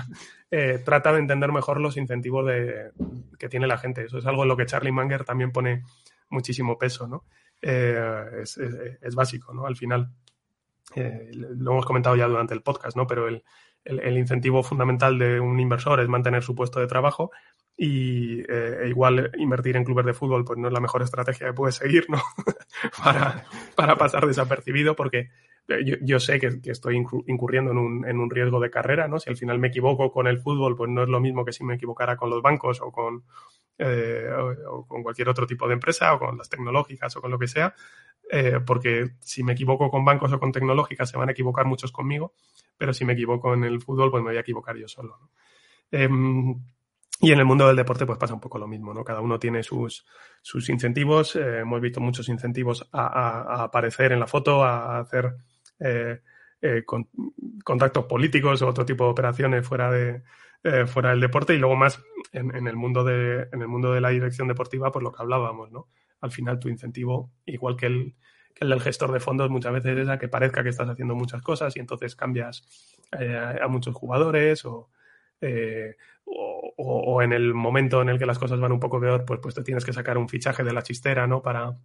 Eh, trata de entender mejor los incentivos de, que tiene la gente. Eso es algo en lo que Charlie Munger también pone muchísimo peso, ¿no? Eh, es, es, es, básico, ¿no? Al final, lo hemos comentado ya durante el podcast, ¿no? Pero el, el, el incentivo fundamental de un inversor es mantener su puesto de trabajo y eh, igual invertir en clubes de fútbol pues no es la mejor estrategia que puedes seguir, ¿no? para, para, pasar desapercibido porque yo, yo sé que, estoy incurriendo en un, en un, riesgo de carrera, ¿no? Si al final me equivoco con el fútbol, pues no es lo mismo que si me equivocara con los bancos o con, eh, o, con cualquier otro tipo de empresa o con las tecnológicas o con lo que sea, eh, porque si me equivoco con bancos o con tecnológicas se van a equivocar muchos conmigo, pero si me equivoco en el fútbol, pues me voy a equivocar yo solo, ¿no? Y en el mundo del deporte pues pasa un poco lo mismo, ¿no? Cada uno tiene sus, sus incentivos. Eh, hemos visto muchos incentivos a, aparecer en la foto, a hacer eh, eh, con, contactos políticos o otro tipo de operaciones fuera de eh, fuera del deporte y luego más en, el mundo de en el mundo de la dirección deportiva pues lo que hablábamos, ¿no? Al final tu incentivo igual que el que el del gestor de fondos muchas veces es a que parezca que estás haciendo muchas cosas y entonces cambias a muchos jugadores o eh, o, en el momento en el que las cosas van un poco peor, pues, pues te tienes que sacar un fichaje de la chistera, ¿no? Para,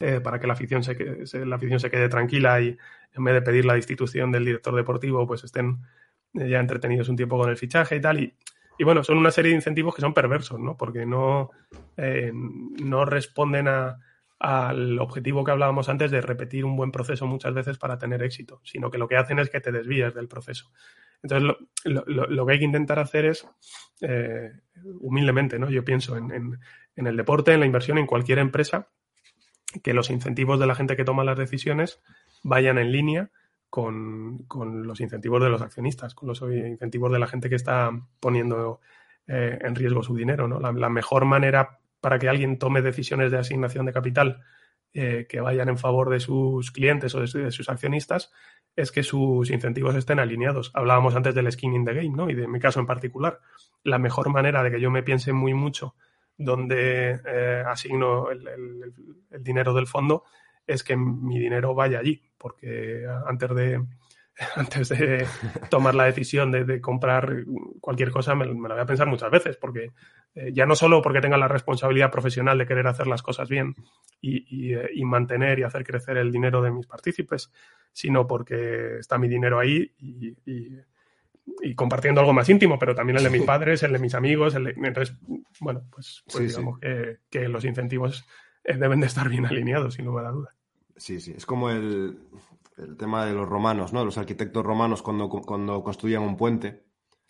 eh, para que la afición, se, se, la afición se quede tranquila y en vez de pedir la destitución del director deportivo, pues estén ya entretenidos un tiempo con el fichaje y tal. Y, y bueno, son una serie de incentivos que son perversos, ¿no? Porque no, eh, no responden a, al objetivo que hablábamos antes de repetir un buen proceso muchas veces para tener éxito, sino que lo que hacen es que te desvíes del proceso. Entonces, lo, que hay que intentar hacer es, eh, humildemente, ¿no? Yo pienso en, en, en, el deporte, en la inversión, en cualquier empresa, que los incentivos de la gente que toma las decisiones vayan en línea con, con los incentivos de los accionistas, con los incentivos de la gente que está poniendo eh, en riesgo su dinero, ¿no? La, mejor manera para que alguien tome decisiones de asignación de capital eh, que vayan en favor de sus clientes o de, sus accionistas es que sus incentivos estén alineados. Hablábamos antes del skin in the game, ¿no? Y de mi caso en particular. La mejor manera de que yo me piense muy mucho dónde eh, asigno el, dinero del fondo es que mi dinero vaya allí, porque antes de, antes de tomar la decisión de, de comprar cualquier cosa me, me, la voy a pensar muchas veces, porque eh, ya no solo porque tenga la responsabilidad profesional de querer hacer las cosas bien y, y, eh, y, mantener y hacer crecer el dinero de mis partícipes, sino porque está mi dinero ahí y, y, compartiendo algo más íntimo, pero también el de mis padres, el de mis amigos, el de, entonces, bueno, pues, pues sí, digamos sí. Que, que, los incentivos eh, deben de estar bien alineados, sin lugar a duda. Sí, sí, es como el, el tema de los romanos, ¿no? Los arquitectos romanos cuando, cuando construían un puente,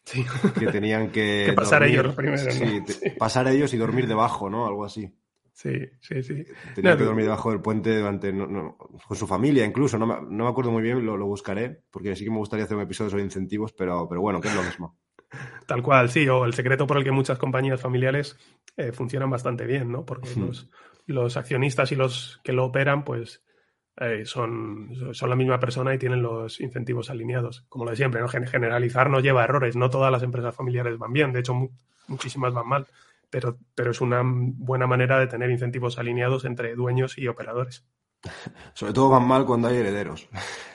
sí. que tenían que... que pasar dormir, ellos primero, ¿no? sí, sí. pasar ellos y dormir debajo, ¿no? Algo así. Sí, sí, sí. Tenía no, que dormir debajo del puente durante, no, con su familia incluso. No me, no me acuerdo muy bien, lo, lo, buscaré, porque sí que me gustaría hacer un episodio sobre incentivos, pero, pero bueno, que es lo mismo. Tal cual, sí, o el secreto por el que muchas compañías familiares eh, funcionan bastante bien, ¿no? Porque hmm. los, los, accionistas y los que lo operan, pues eh, son, son la misma persona y tienen los incentivos alineados. Como lo de siempre, ¿no? Generalizar no lleva errores, no todas las empresas familiares van bien. De hecho, muchísimas van mal, pero, pero es una buena manera de tener incentivos alineados entre dueños y operadores. Sobre todo van mal cuando hay herederos.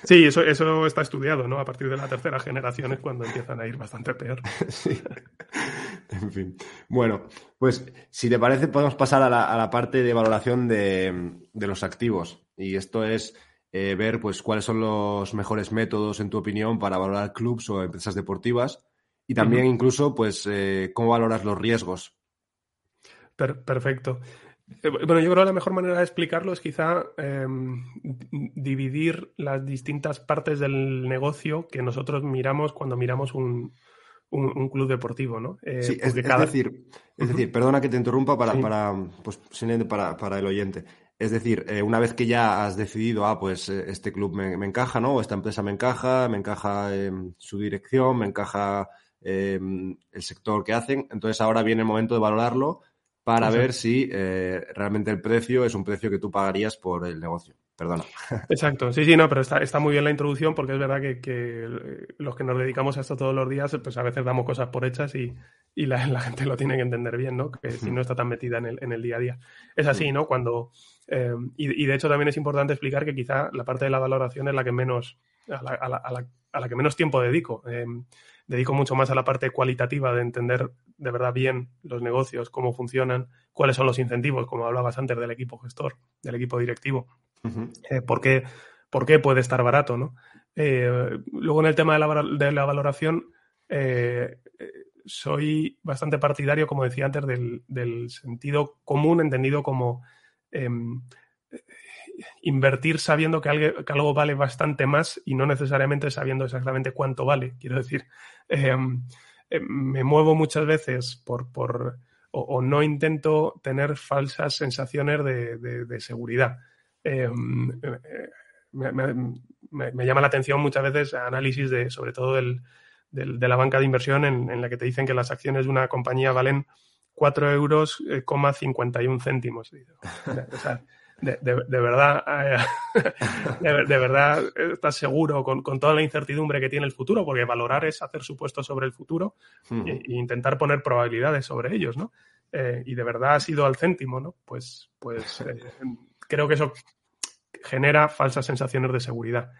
Sí, eso, eso está estudiado, ¿no? A partir de la tercera generación es cuando empiezan a ir bastante peor. Sí. En fin. Bueno, pues si te parece, podemos pasar a la, parte de valoración de, los activos. Y esto es eh, ver pues cuáles son los mejores métodos, en tu opinión, para valorar clubs o empresas deportivas. Y también incluso, pues, eh, cómo valoras los riesgos. perfecto. Eh, bueno, yo creo que la mejor manera de explicarlo es quizá em, dividir las distintas partes del negocio que nosotros miramos cuando miramos un, club deportivo, ¿no? Eh, sí, es, decir, es decir, perdona que te interrumpa para, para, pues, para, para, el oyente. Es decir, eh, una vez que ya has decidido, ah, pues este club me, encaja, ¿no? O esta empresa me encaja, me encaja su dirección, me encaja em, el sector que hacen, entonces ahora viene el momento de valorarlo para ver si eh, realmente el precio es un precio que tú pagarías por el negocio. Perdona. Exacto, sí, sí, no, pero está, está muy bien la introducción porque es verdad que, los que nos dedicamos a esto todos los días, pues a veces damos cosas por hechas y, la, gente lo tiene que entender bien, ¿no? Que si no está tan metida en el, en el día a día. Es así, ¿no? Cuando. Eh, y, de hecho también es importante explicar que quizá la parte de la valoración es la que menos. a la, a la, a la que menos tiempo dedico. Eh, dedico mucho más a la parte cualitativa de entender de verdad bien los negocios, cómo funcionan, cuáles son los incentivos, como hablabas antes del equipo gestor, del equipo directivo, eh, por, qué, por, qué, puede estar barato. ¿no? Eh, luego en el tema de la, de la valoración, eh, soy bastante partidario, como decía antes, del, del sentido común, entendido como em, invertir sabiendo que algo, vale bastante más y no necesariamente sabiendo exactamente cuánto vale. Quiero decir, em, em, me muevo muchas veces por, por o, no intento tener falsas sensaciones de, seguridad. Em, me, llama la atención muchas veces análisis de, sobre todo del, de la banca de inversión en, la que te dicen que las acciones de una compañía valen 4 euros, 51 eh, céntimos. O sea, de, de, verdad, eh, de, verdad estás seguro con, toda la incertidumbre que tiene el futuro, porque valorar es hacer supuestos sobre el futuro hmm. e, intentar poner probabilidades sobre ellos, ¿no? Eh, y de verdad ha sido al céntimo, ¿no? Pues, pues eh, creo que eso genera falsas sensaciones de seguridad.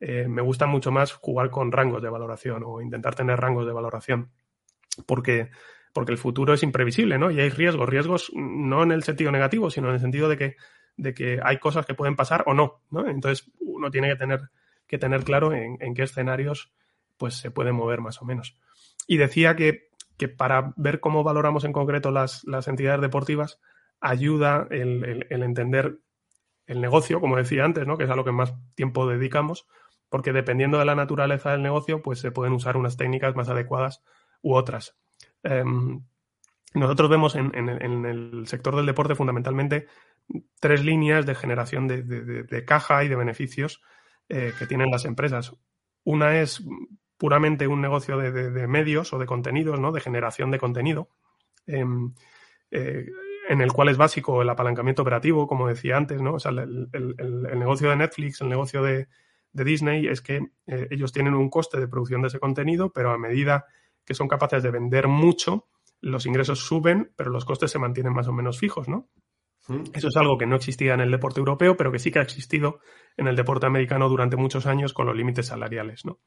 me gusta mucho más jugar con rangos de valoración o intentar tener rangos de valoración, porque porque el futuro es imprevisible, ¿no? Y hay riesgos, riesgos no en el sentido negativo, sino en el sentido de que de que hay cosas que pueden pasar o no, ¿no? Entonces uno tiene que tener, que tener claro en, qué escenarios pues se puede mover más o menos. Y decía que, para ver cómo valoramos en concreto las, entidades deportivas, ayuda el, entender el negocio, como decía antes, ¿no? que es a lo que más tiempo dedicamos, porque dependiendo de la naturaleza del negocio, pues se pueden usar unas técnicas más adecuadas u otras. Em, nosotros vemos en, el sector del deporte fundamentalmente tres líneas de generación de, caja y de beneficios eh, que tienen las empresas. Una es puramente un negocio de, medios o de contenidos, ¿no? De generación de contenido, em, eh, en el cual es básico el apalancamiento operativo, como decía antes, ¿no? O sea, el, negocio de Netflix, el negocio de, Disney es que eh, ellos tienen un coste de producción de ese contenido, pero a medida que son capaces de vender mucho, los ingresos suben, pero los costes se mantienen más o menos fijos, ¿no? Eso es algo que no existía en el deporte europeo, pero que sí que ha existido en el deporte americano durante muchos años con los límites salariales, ¿no?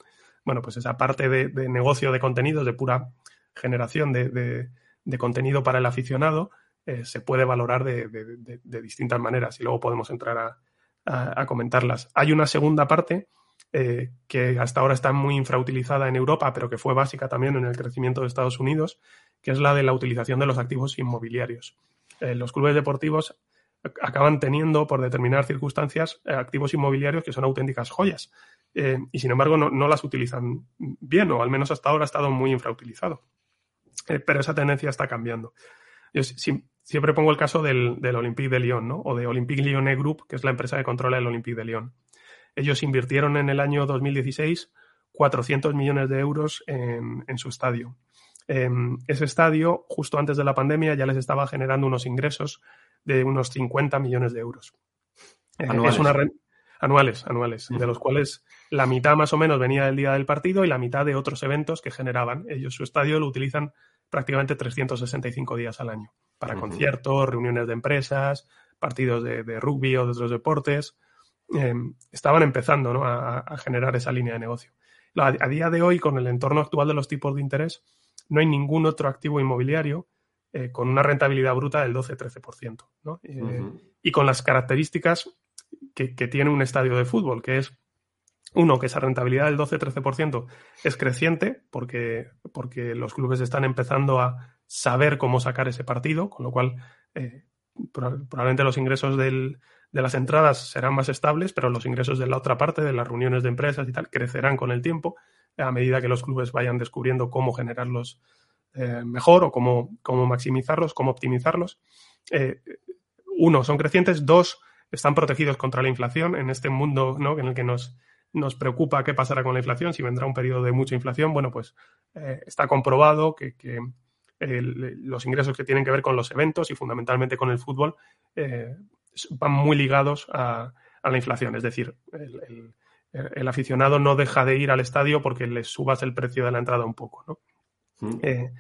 Bueno, pues esa parte de, negocio de contenidos, de pura generación de, contenido para el aficionado, eh, se puede valorar de, distintas maneras y luego podemos entrar a, comentarlas. Hay una segunda parte eh, que hasta ahora está muy infrautilizada en Europa, pero que fue básica también en el crecimiento de Estados Unidos, que es la de la utilización de los activos inmobiliarios. Eh, los clubes deportivos acaban teniendo, por determinadas circunstancias, eh, activos inmobiliarios que son auténticas joyas. Y sin embargo, no, las utilizan bien, o al menos hasta ahora ha estado muy infrautilizado. pero esa tendencia está cambiando. Yo siempre pongo el caso del, Olympique de Lyon, ¿no? O de Olympique Lyonnais Group, que es la empresa que controla el Olympique de Lyon. Ellos invirtieron en el año 2016 400 millones de euros en su estadio. Em, ese estadio, justo antes de la pandemia, ya les estaba generando unos ingresos de unos 50 millones de euros. Eh, anuales. anuales, anuales, de los cuales la mitad más o menos venía del día del partido y la mitad de otros eventos que generaban. Ellos su estadio lo utilizan prácticamente 365 días al año, para conciertos, reuniones de empresas, partidos de, rugby o de otros deportes. Em, estaban empezando a, generar esa línea de negocio. A, día de hoy, con el entorno actual de los tipos de interés, no hay ningún otro activo inmobiliario eh, con una rentabilidad bruta del 12-13%. Eh, y con las características que, tiene un estadio de fútbol, que es, uno, que esa rentabilidad del 12-13% es creciente porque, porque los clubes están empezando a saber cómo sacar ese partido, con lo cual eh, probablemente los ingresos de las entradas serán más estables, pero los ingresos de la otra parte, de las reuniones de empresas y tal, crecerán con el tiempo a medida que los clubes vayan descubriendo cómo generarlos eh, mejor o cómo, maximizarlos, cómo optimizarlos. Eh, uno, son crecientes. Dos, están protegidos contra la inflación en este mundo en el que nos, nos preocupa qué pasará con la inflación, si vendrá un periodo de mucha inflación. Bueno, pues eh, está comprobado que, los ingresos que tienen que ver con los eventos y fundamentalmente con el fútbol van muy ligados a, la inflación. Es decir, el, aficionado no deja de ir al estadio porque le subas el precio de la entrada un poco. ¿no? Mm. Eh,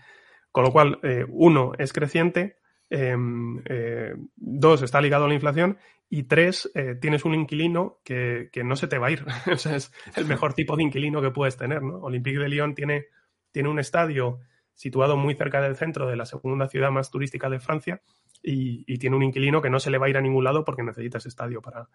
con lo cual, eh, uno, es creciente, em, eh, dos, está ligado a la inflación y tres, tienes un inquilino que, no se te va a ir. o sea, es el mejor tipo de inquilino que puedes tener. ¿no? Olympique de Lyon tiene, tiene un estadio situado muy cerca del centro de la segunda ciudad más turística de Francia y, tiene un inquilino que no se le va a ir a ningún lado porque necesita ese estadio para...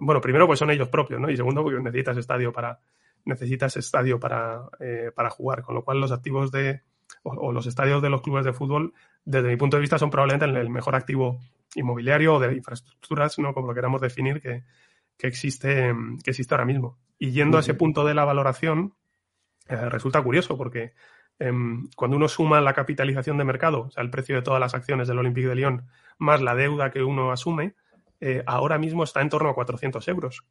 bueno, primero pues son ellos propios, ¿no? Y segundo porque necesitas estadio para, necesitas estadio para, eh, para jugar, con lo cual los activos de o, los estadios de los clubes de fútbol, desde mi punto de vista, son probablemente el, mejor activo inmobiliario o de infraestructuras, ¿no? como lo queramos definir, que, existe, que existe ahora mismo. Y yendo a ese punto de la valoración, eh, resulta curioso porque em, cuando uno suma la capitalización de mercado, o sea, el precio de todas las acciones del Olympique de Lyon, más la deuda que uno asume, eh, ahora mismo está en torno a 400 euros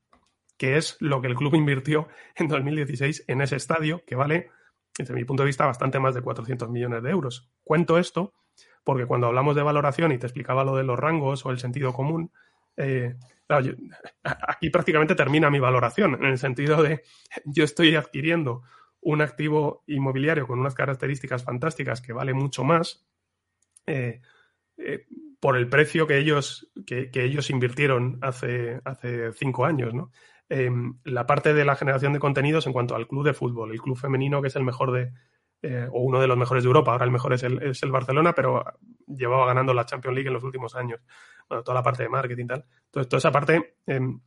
que es lo que el club invirtió en 2016 en ese estadio, que vale, desde mi punto de vista, bastante más de 400 millones de euros. Cuento esto porque cuando hablamos de valoración y te explicaba lo de los rangos o el sentido común, eh, aquí prácticamente termina mi valoración, en el sentido de yo estoy adquiriendo un activo inmobiliario con unas características fantásticas que vale mucho más eh, eh, por el precio que ellos, que, que, ellos invirtieron hace, hace cinco años, ¿no? Em, la parte de la generación de contenidos en cuanto al club de fútbol, el club femenino que es el mejor de, eh, o uno de los mejores de Europa, ahora el mejor es el, es el, Barcelona, pero llevaba ganando la Champions League en los últimos años. Bueno, toda la parte de marketing y tal. Entonces, toda esa parte, em,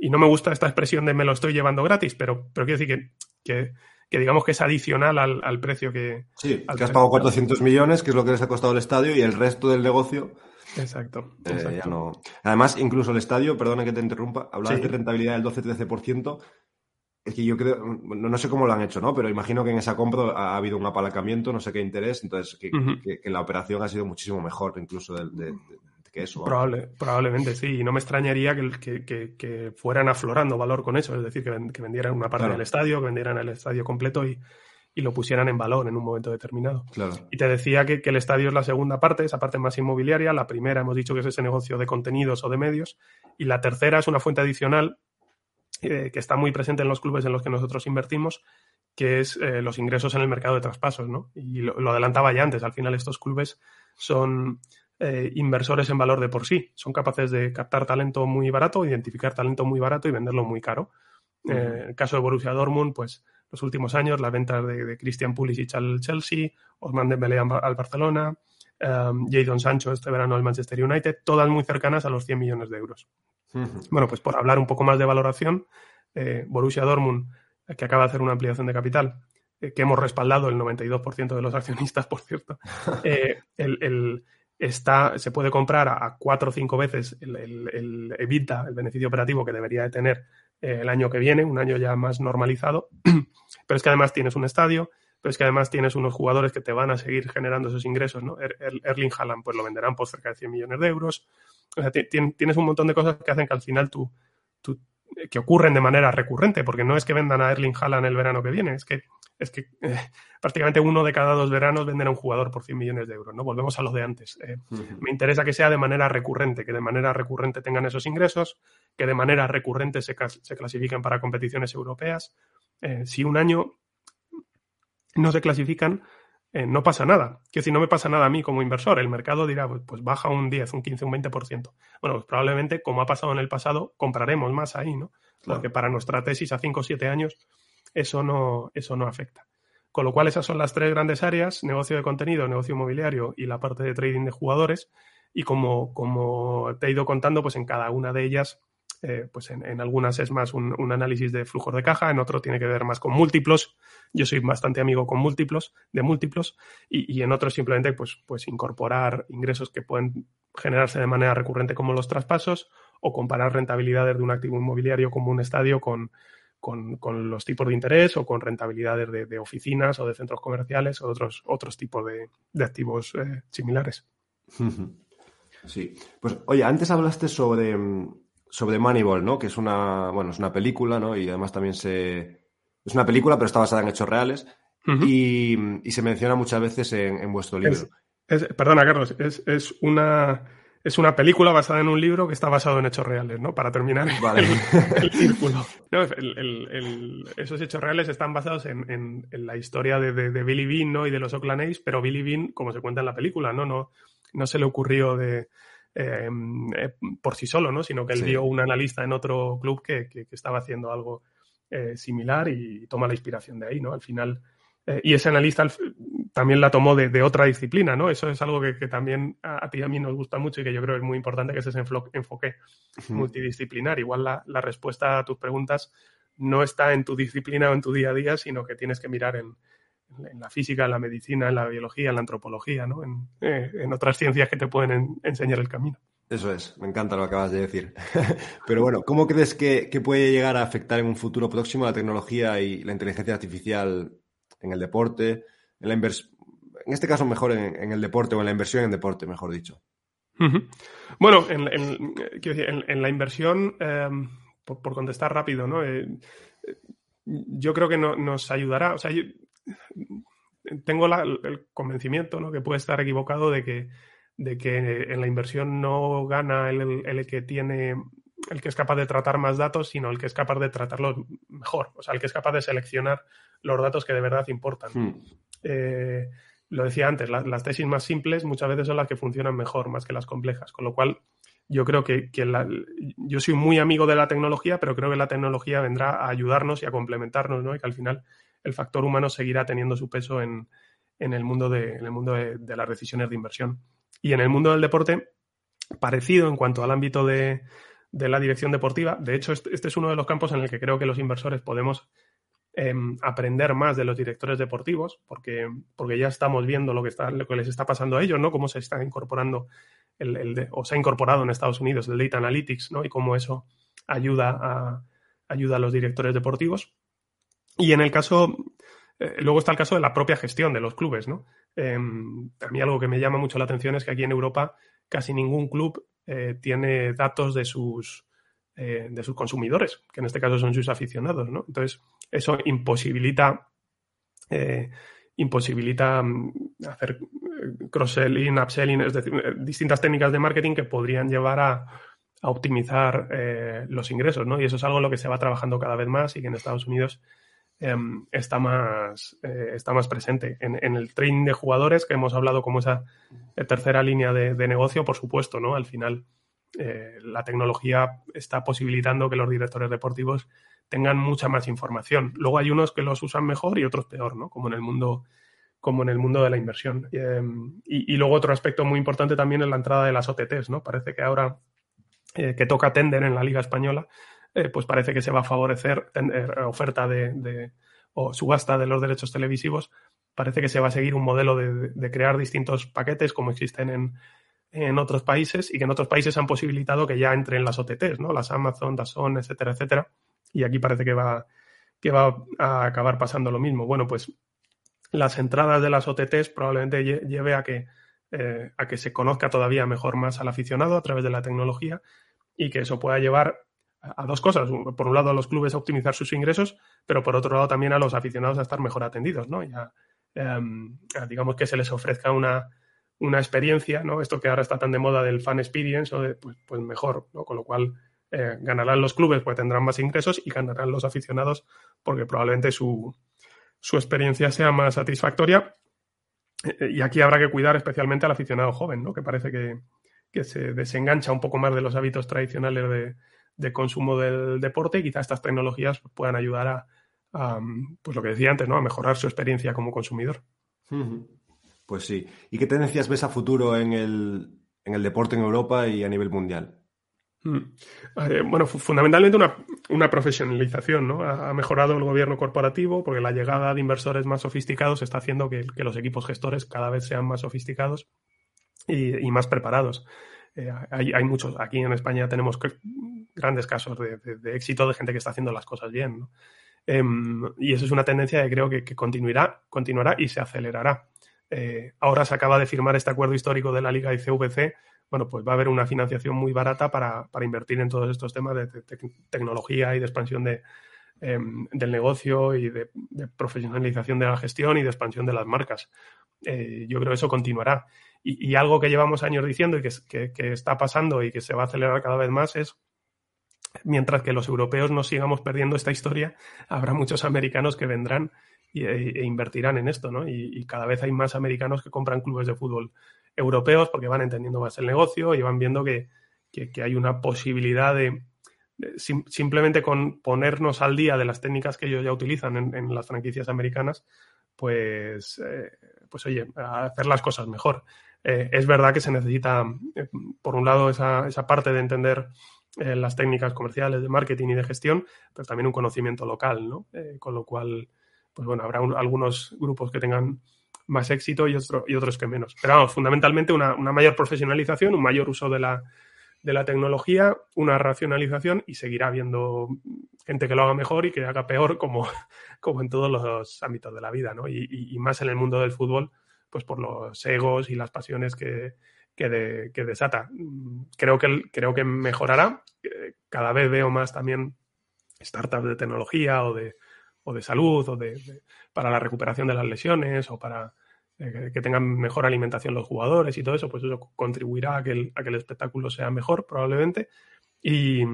y no me gusta esta expresión de me lo estoy llevando gratis, pero, pero quiero decir que, que, digamos que es adicional al, al precio que... Sí, que has pagado 400 millones, que es lo que les ha costado el estadio, y el resto del negocio Exacto. Eh, Además, incluso el estadio, perdona que te interrumpa, hablabas de rentabilidad del 12-13%. Es que yo creo, no, sé cómo lo han hecho, ¿no? Pero imagino que en esa compra ha, habido un apalancamiento, no sé qué interés, entonces que, la operación ha sido muchísimo mejor incluso de, que eso. Probable, probablemente, sí. Y no me extrañaría que, que, fueran aflorando valor con eso, es decir, que, vendieran una parte del estadio, que vendieran el estadio completo y, y lo pusieran en valor en un momento determinado. Y te decía que, el estadio es la segunda parte, esa parte más inmobiliaria. La primera hemos dicho que es ese negocio de contenidos o de medios. Y la tercera es una fuente adicional eh, que está muy presente en los clubes en los que nosotros invertimos, que es eh, los ingresos en el mercado de traspasos. ¿no? Y lo, adelantaba ya antes. Al final estos clubes son eh, inversores en valor de por sí. Son capaces de captar talento muy barato, identificar talento muy barato y venderlo muy caro. en el caso de Borussia Dortmund, pues los últimos años, la venta de, Christian Pulisic al Chelsea, Osman Dembélé al Barcelona, um, Jadon Sancho este verano al Manchester United, todas muy cercanas a los 100 millones de euros. Bueno, pues por hablar un poco más de valoración, eh, Borussia Dortmund, que acaba de hacer una ampliación de capital, eh, que hemos respaldado el 92% de los accionistas, por cierto, eh, el, está, se puede comprar a, cuatro o cinco veces el, el, el, el beneficio operativo que debería de tener eh, el año que viene, un año ya más normalizado. pero es que además tienes un estadio, pero es que además tienes unos jugadores que te van a seguir generando esos ingresos, ¿no? Er, er, Erling Haaland, pues lo venderán por cerca de 100 millones de euros. O sea, tienes un montón de cosas que hacen que al final tú, tú, que ocurren de manera recurrente, porque no es que vendan a Erling Haaland el verano que viene, es que es que eh, prácticamente uno de cada dos veranos venden a un jugador por 100 millones de euros, ¿no? Volvemos a lo de antes. Eh, me interesa que sea de manera recurrente, que de manera recurrente tengan esos ingresos, que de manera recurrente se, clasifiquen para competiciones europeas. Eh, si un año no se clasifican, eh, no pasa nada. Que si no me pasa nada a mí como inversor, el mercado dirá, pues, pues baja un 10, un 15, un 20%. Bueno, pues probablemente, como ha pasado en el pasado, compraremos más ahí, ¿no? Porque para nuestra tesis a 5 o 7 años eso no, eso no afecta. Con lo cual, esas son las tres grandes áreas, negocio de contenido, negocio inmobiliario y la parte de trading de jugadores. Y como, como te he ido contando, pues en cada una de ellas eh, pues en, algunas es más un, análisis de flujos de caja, en otro tiene que ver más con múltiplos. Yo soy bastante amigo con múltiplos, de múltiplos, y, en otros simplemente pues, pues incorporar ingresos que pueden generarse de manera recurrente como los traspasos o comparar rentabilidades de un activo inmobiliario como un estadio con, con, los tipos de interés o con rentabilidades de, oficinas o de centros comerciales o otros, otros tipos de, activos eh, similares. Sí, pues oye, antes hablaste sobre, sobre Moneyball, ¿no? Que es una, bueno, es una película, ¿no? Y además también se... Es una película, pero está basada en hechos reales. y, se menciona muchas veces en, vuestro libro. perdona, Carlos, es, una, es una película basada en un libro que está basado en hechos reales, ¿no? Para terminar el, círculo. esos hechos reales están basados en, la historia de, Billy Bean, ¿no? Y de los Oakland A's, pero Billy Bean, como se cuenta en la película, ¿no? No, no se le ocurrió de eh, por sí solo, ¿no? Sino que él vio un analista en otro club que, estaba haciendo algo eh, similar y toma la inspiración de ahí, ¿no? Al final. Eh, y ese analista también la tomó de, otra disciplina, ¿no? Eso es algo que, también a, ti y a mí nos gusta mucho y que yo creo que es muy importante que ese enfoque multidisciplinar. Igual la, la, respuesta a tus preguntas no está en tu disciplina o en tu día a día, sino que tienes que mirar en, en la física, en la medicina, en la biología, en la antropología, ¿no? en, eh, otras ciencias que te pueden enseñar el camino. Eso es, me encanta lo que acabas de decir. Pero bueno, ¿cómo crees que, puede llegar a afectar en un futuro próximo la tecnología y la inteligencia artificial en el deporte, en la en este caso mejor en, el deporte o en la inversión en deporte, mejor dicho? Bueno, en, la inversión, em, por, contestar rápido, ¿no? Eh, yo creo que nos ayudará, o sea, tengo el convencimiento, ¿no? que puede estar equivocado de que, de que en la inversión no gana el, que tiene el que es capaz de tratar más datos, sino el que es capaz de tratarlos mejor, o sea, el que es capaz de seleccionar los datos que de verdad importan. Hmm. Eh, lo decía antes, las tesis más simples muchas veces son las que funcionan mejor, más que las complejas, con lo cual yo creo que, yo soy muy amigo de la tecnología, pero creo que la tecnología vendrá a ayudarnos y a complementarnos, ¿no? Y que al final el factor humano seguirá teniendo su peso en, el mundo, de, el mundo de, las decisiones de inversión. Y en el mundo del deporte, parecido en cuanto al ámbito de, la dirección deportiva. De hecho, este, este, es uno de los campos en el que creo que los inversores podemos em, aprender más de los directores deportivos, porque, porque ya estamos viendo lo que, está, lo que les está pasando a ellos, ¿no? Cómo se está incorporando el, o se ha incorporado en Estados Unidos el Data Analytics, ¿no? Y cómo eso ayuda a, ayuda a los directores deportivos. Y en el caso, eh, luego está el caso de la propia gestión de los clubes, ¿no? Em, a mí algo que me llama mucho la atención es que aquí en Europa casi ningún club eh, tiene datos de sus, eh, de sus consumidores, que en este caso son sus aficionados, ¿no? Entonces, eso imposibilita, imposibilita mm, hacer cross-selling, upselling, es decir, distintas técnicas de marketing que podrían llevar a, a optimizar los ingresos, ¿no? Y eso es algo en lo que se va trabajando cada vez más y que en Estados Unidos Em, está, más, eh, está más presente. En, el trading de jugadores, que hemos hablado como esa eh, tercera línea de, negocio, por supuesto, ¿no? Al final, eh, la tecnología está posibilitando que los directores deportivos tengan mucha más información. Luego hay unos que los usan mejor y otros peor, ¿no? Como en el mundo como en el mundo de la inversión. Em, y, luego otro aspecto muy importante también es la entrada de las OTTs, ¿no? Parece que ahora que toca tender en la Liga Española, eh, pues parece que se va a favorecer eh, oferta de, o subasta de los derechos televisivos. Parece que se va a seguir un modelo de, crear distintos paquetes como existen en, en, otros países y que en otros países han posibilitado que ya entren las OTTs, ¿no? Las Amazon, Dazón, etcétera, etcétera. Y aquí parece que va, que va a acabar pasando lo mismo. Bueno, pues las entradas de las OTTs probablemente lleve a que, eh, a que se conozca todavía mejor más al aficionado a través de la tecnología y que eso pueda llevar a dos cosas. Por un lado, a los clubes a optimizar sus ingresos, pero por otro lado también a los aficionados a estar mejor atendidos, ¿no? Ya, em, digamos que se les ofrezca una, una, experiencia, ¿no? Esto que ahora está tan de moda del fan experience, pues, pues, mejor, ¿no? Con lo cual eh, ganarán los clubes, pues tendrán más ingresos y ganarán los aficionados porque probablemente su, su experiencia sea más satisfactoria eh, y aquí habrá que cuidar especialmente al aficionado joven, ¿no? que parece que, se desengancha un poco más de los hábitos tradicionales de, consumo del deporte y quizás estas tecnologías puedan ayudar a, pues lo que decía antes, ¿no? a mejorar su experiencia como consumidor. Pues sí. ¿Y qué tendencias ves a futuro en el, en el deporte en Europa y a nivel mundial? Mm. Eh, bueno, fundamentalmente una, profesionalización, ¿no? Ha, mejorado el gobierno corporativo porque la llegada de inversores más sofisticados está haciendo que, los equipos gestores cada vez sean más sofisticados y, más preparados. Eh, hay, muchos, aquí en España tenemos grandes casos de, éxito de gente que está haciendo las cosas bien, em, y eso es una tendencia que creo que, continuará, continuará y se acelerará. Eh, ahora se acaba de firmar este acuerdo histórico de la Liga y CVC bueno, pues va a haber una financiación muy barata para, invertir en todos estos temas de, tecnología y de expansión de, em, del negocio y de, profesionalización de la gestión y de expansión de las marcas. Eh, yo creo que eso continuará. Y, algo que llevamos años diciendo y que, está pasando y que se va a acelerar cada vez más es, mientras que los europeos no sigamos perdiendo esta historia, habrá muchos americanos que vendrán e, e, invertirán en esto, ¿no? y, cada vez hay más americanos que compran clubes de fútbol europeos porque van entendiendo más el negocio y van viendo que, hay una posibilidad de, simplemente con ponernos al día de las técnicas que ellos ya utilizan en, las franquicias americanas, pues, eh, pues oye, hacer las cosas mejor. Eh, es verdad que se necesita, eh, por un lado, esa, esa parte de entender las técnicas comerciales de marketing y de gestión, pero también un conocimiento local, ¿no? con lo cual, pues bueno, habrá algunos grupos que tengan más éxito y, otro, y otros que menos. Pero vamos, fundamentalmente una, mayor profesionalización, un mayor uso de la, de la tecnología, una racionalización y seguirá habiendo gente que lo haga mejor y que haga peor como, como en todos los ámbitos de la vida, ¿no? Y, más en el mundo del fútbol, pues por los egos y las pasiones que, que, desata. Creo que, creo que mejorará. Cada vez veo más también startups de tecnología o de, o de salud o de, para la recuperación de las lesiones o para eh, que tengan mejor alimentación los jugadores y todo eso, pues eso contribuirá a que el, a que el espectáculo sea mejor probablemente y,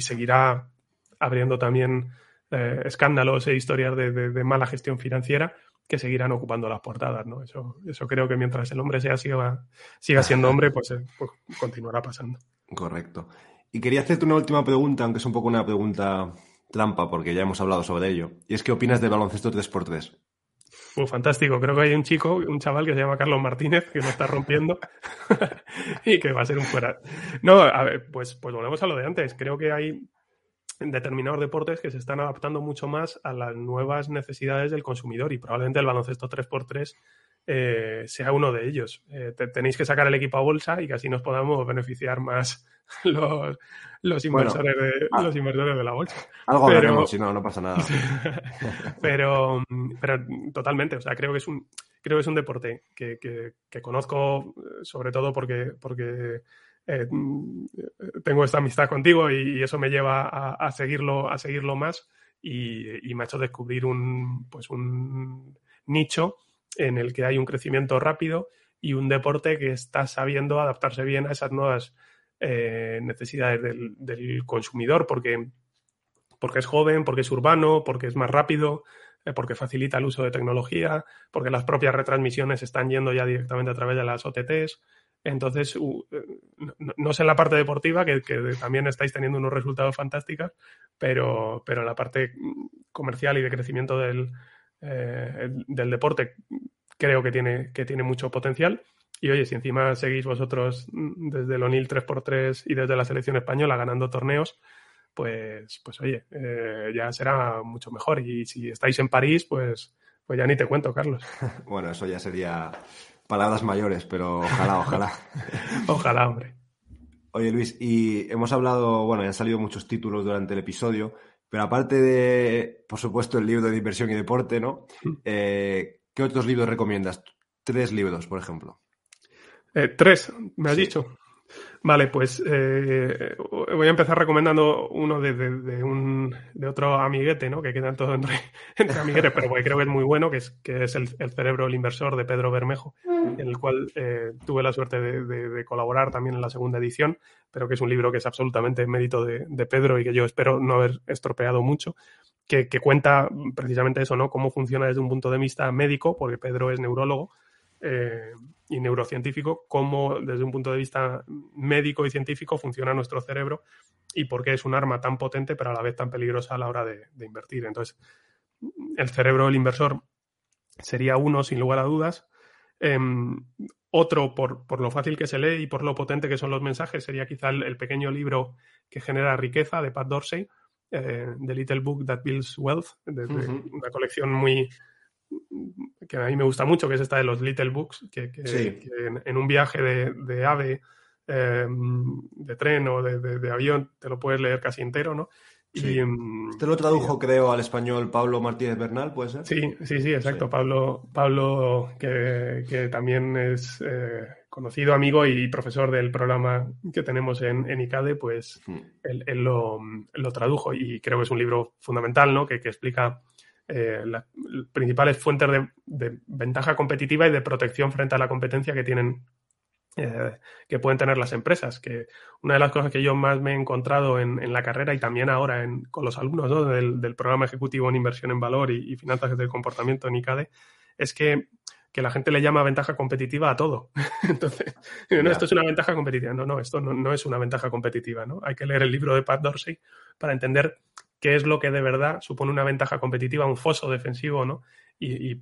seguirá abriendo también eh, escándalos e historias de, mala gestión financiera que seguirán ocupando las portadas, ¿no? Eso, eso creo que mientras el hombre sea siga, siga siendo hombre, pues, eh, pues continuará pasando. Correcto. Y quería hacerte una última pregunta, aunque es un poco una pregunta trampa, porque ya hemos hablado sobre ello. ¿Y es qué opinas del baloncesto 3x3? fantástico. Creo que hay un chico, un chaval que se llama Carlos Martínez, que lo está rompiendo y que va a ser un fuera. No, a ver, pues, pues volvemos a lo de antes. Creo que hay determinados deportes que se están adaptando mucho más a las nuevas necesidades del consumidor y probablemente el baloncesto 3x3 eh, sea uno de ellos. Eh, tenéis que sacar el equipo a bolsa y que así nos podamos beneficiar más los, los, inversores, de, ah. los inversores de la bolsa. Algo pero, si no, no pasa nada. pero, pero totalmente, o sea, creo que es un, creo que es un deporte que, que, conozco eh, sobre todo porque, porque tengo esta amistad contigo y, eso me lleva a, seguirlo, a seguirlo más y, y, me ha hecho descubrir un, pues un nicho en el que hay un crecimiento rápido y un deporte que está sabiendo adaptarse bien a esas nuevas eh, necesidades del, consumidor, porque, porque es joven, porque es urbano, porque es más rápido, eh, porque facilita el uso de tecnología, porque las propias retransmisiones están yendo ya directamente a través de las OTTs. Entonces, eh, no, sé en la parte deportiva, que, también estáis teniendo unos resultados fantásticos, pero, pero en la parte comercial y de crecimiento del, eh, del deporte creo que tiene, que tiene mucho potencial. Y oye, si encima seguís vosotros desde el O'Neill 3x3 y desde la selección española ganando torneos, pues, pues oye, eh, ya será mucho mejor. Y si estáis en París, pues, pues ya ni te cuento, Carlos. Bueno, eso ya sería palabras mayores, pero ojalá, ojalá. ojalá, hombre. Oye, Luis, y hemos hablado, bueno, ya han salido muchos títulos durante el episodio, pero aparte de, por supuesto, el libro de inversión y deporte, ¿no? Mm. Eh, ¿Qué otros libros recomiendas? Tres libros, por ejemplo. Eh, tres, me has dicho. Vale, pues eh, voy a empezar recomendando uno de, un, de otro amiguete, ¿no? Que quedan todos entre, entre amiguetes, pero creo que es muy bueno, que es, que es el, cerebro del inversor de Pedro Bermejo, en el cual eh, tuve la suerte de, colaborar también en la segunda edición, pero que es un libro que es absolutamente mérito de, Pedro y que yo espero no haber estropeado mucho, que, que, cuenta precisamente eso, ¿no? Cómo funciona desde un punto de vista médico, porque Pedro es neurólogo, eh, y neurocientífico cómo desde un punto de vista médico y científico funciona nuestro cerebro y por qué es un arma tan potente pero a la vez tan peligrosa a la hora de, invertir. Entonces, el cerebro del inversor sería uno sin lugar a dudas. Em, otro, por, por, lo fácil que se lee y por lo potente que son los mensajes, sería quizá el, pequeño libro que genera riqueza de Pat Dorsey, eh, The Little Book That Builds Wealth, de, una colección muy, que a mí me gusta mucho, que es esta de los Little Books, que, en, un viaje de, ave, em, de tren o de, avión, te lo puedes leer casi entero, ¿no? Y, em, este lo tradujo, creo, al español Pablo Martínez Bernal, ¿puede ser? Sí, sí, sí, exacto. Pablo, Pablo que, también es eh, conocido amigo y profesor del programa que tenemos en, en ICADE, pues hmm. él, lo, tradujo y creo que es un libro fundamental, ¿no? Que, explica eh, las principales fuentes de, ventaja competitiva y de protección frente a la competencia que tienen eh, que pueden tener las empresas. Que una de las cosas que yo más me he encontrado en, la carrera y también ahora con los alumnos del, programa ejecutivo en inversión en valor y, finanzas del comportamiento en ICADE es que, la gente le llama ventaja competitiva a todo. Entonces, no, esto es una ventaja competitiva. No, no, esto no, no, es una ventaja competitiva. ¿no? Hay que leer el libro de Pat Dorsey para entender qué es lo que de verdad supone una ventaja competitiva, un foso defensivo, ¿no? Y,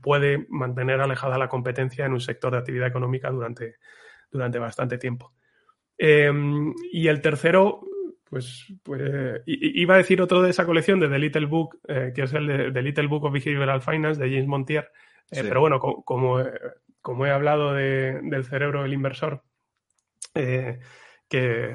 puede mantener alejada la competencia en un sector de actividad económica durante, durante bastante tiempo. Em, y el tercero, pues, pues iba a decir otro de esa colección de The Little Book, eh, que es el de The Little Book of Behavioral Finance de James Montier. Eh, pero bueno, como, como, he hablado del cerebro del inversor, eh, que,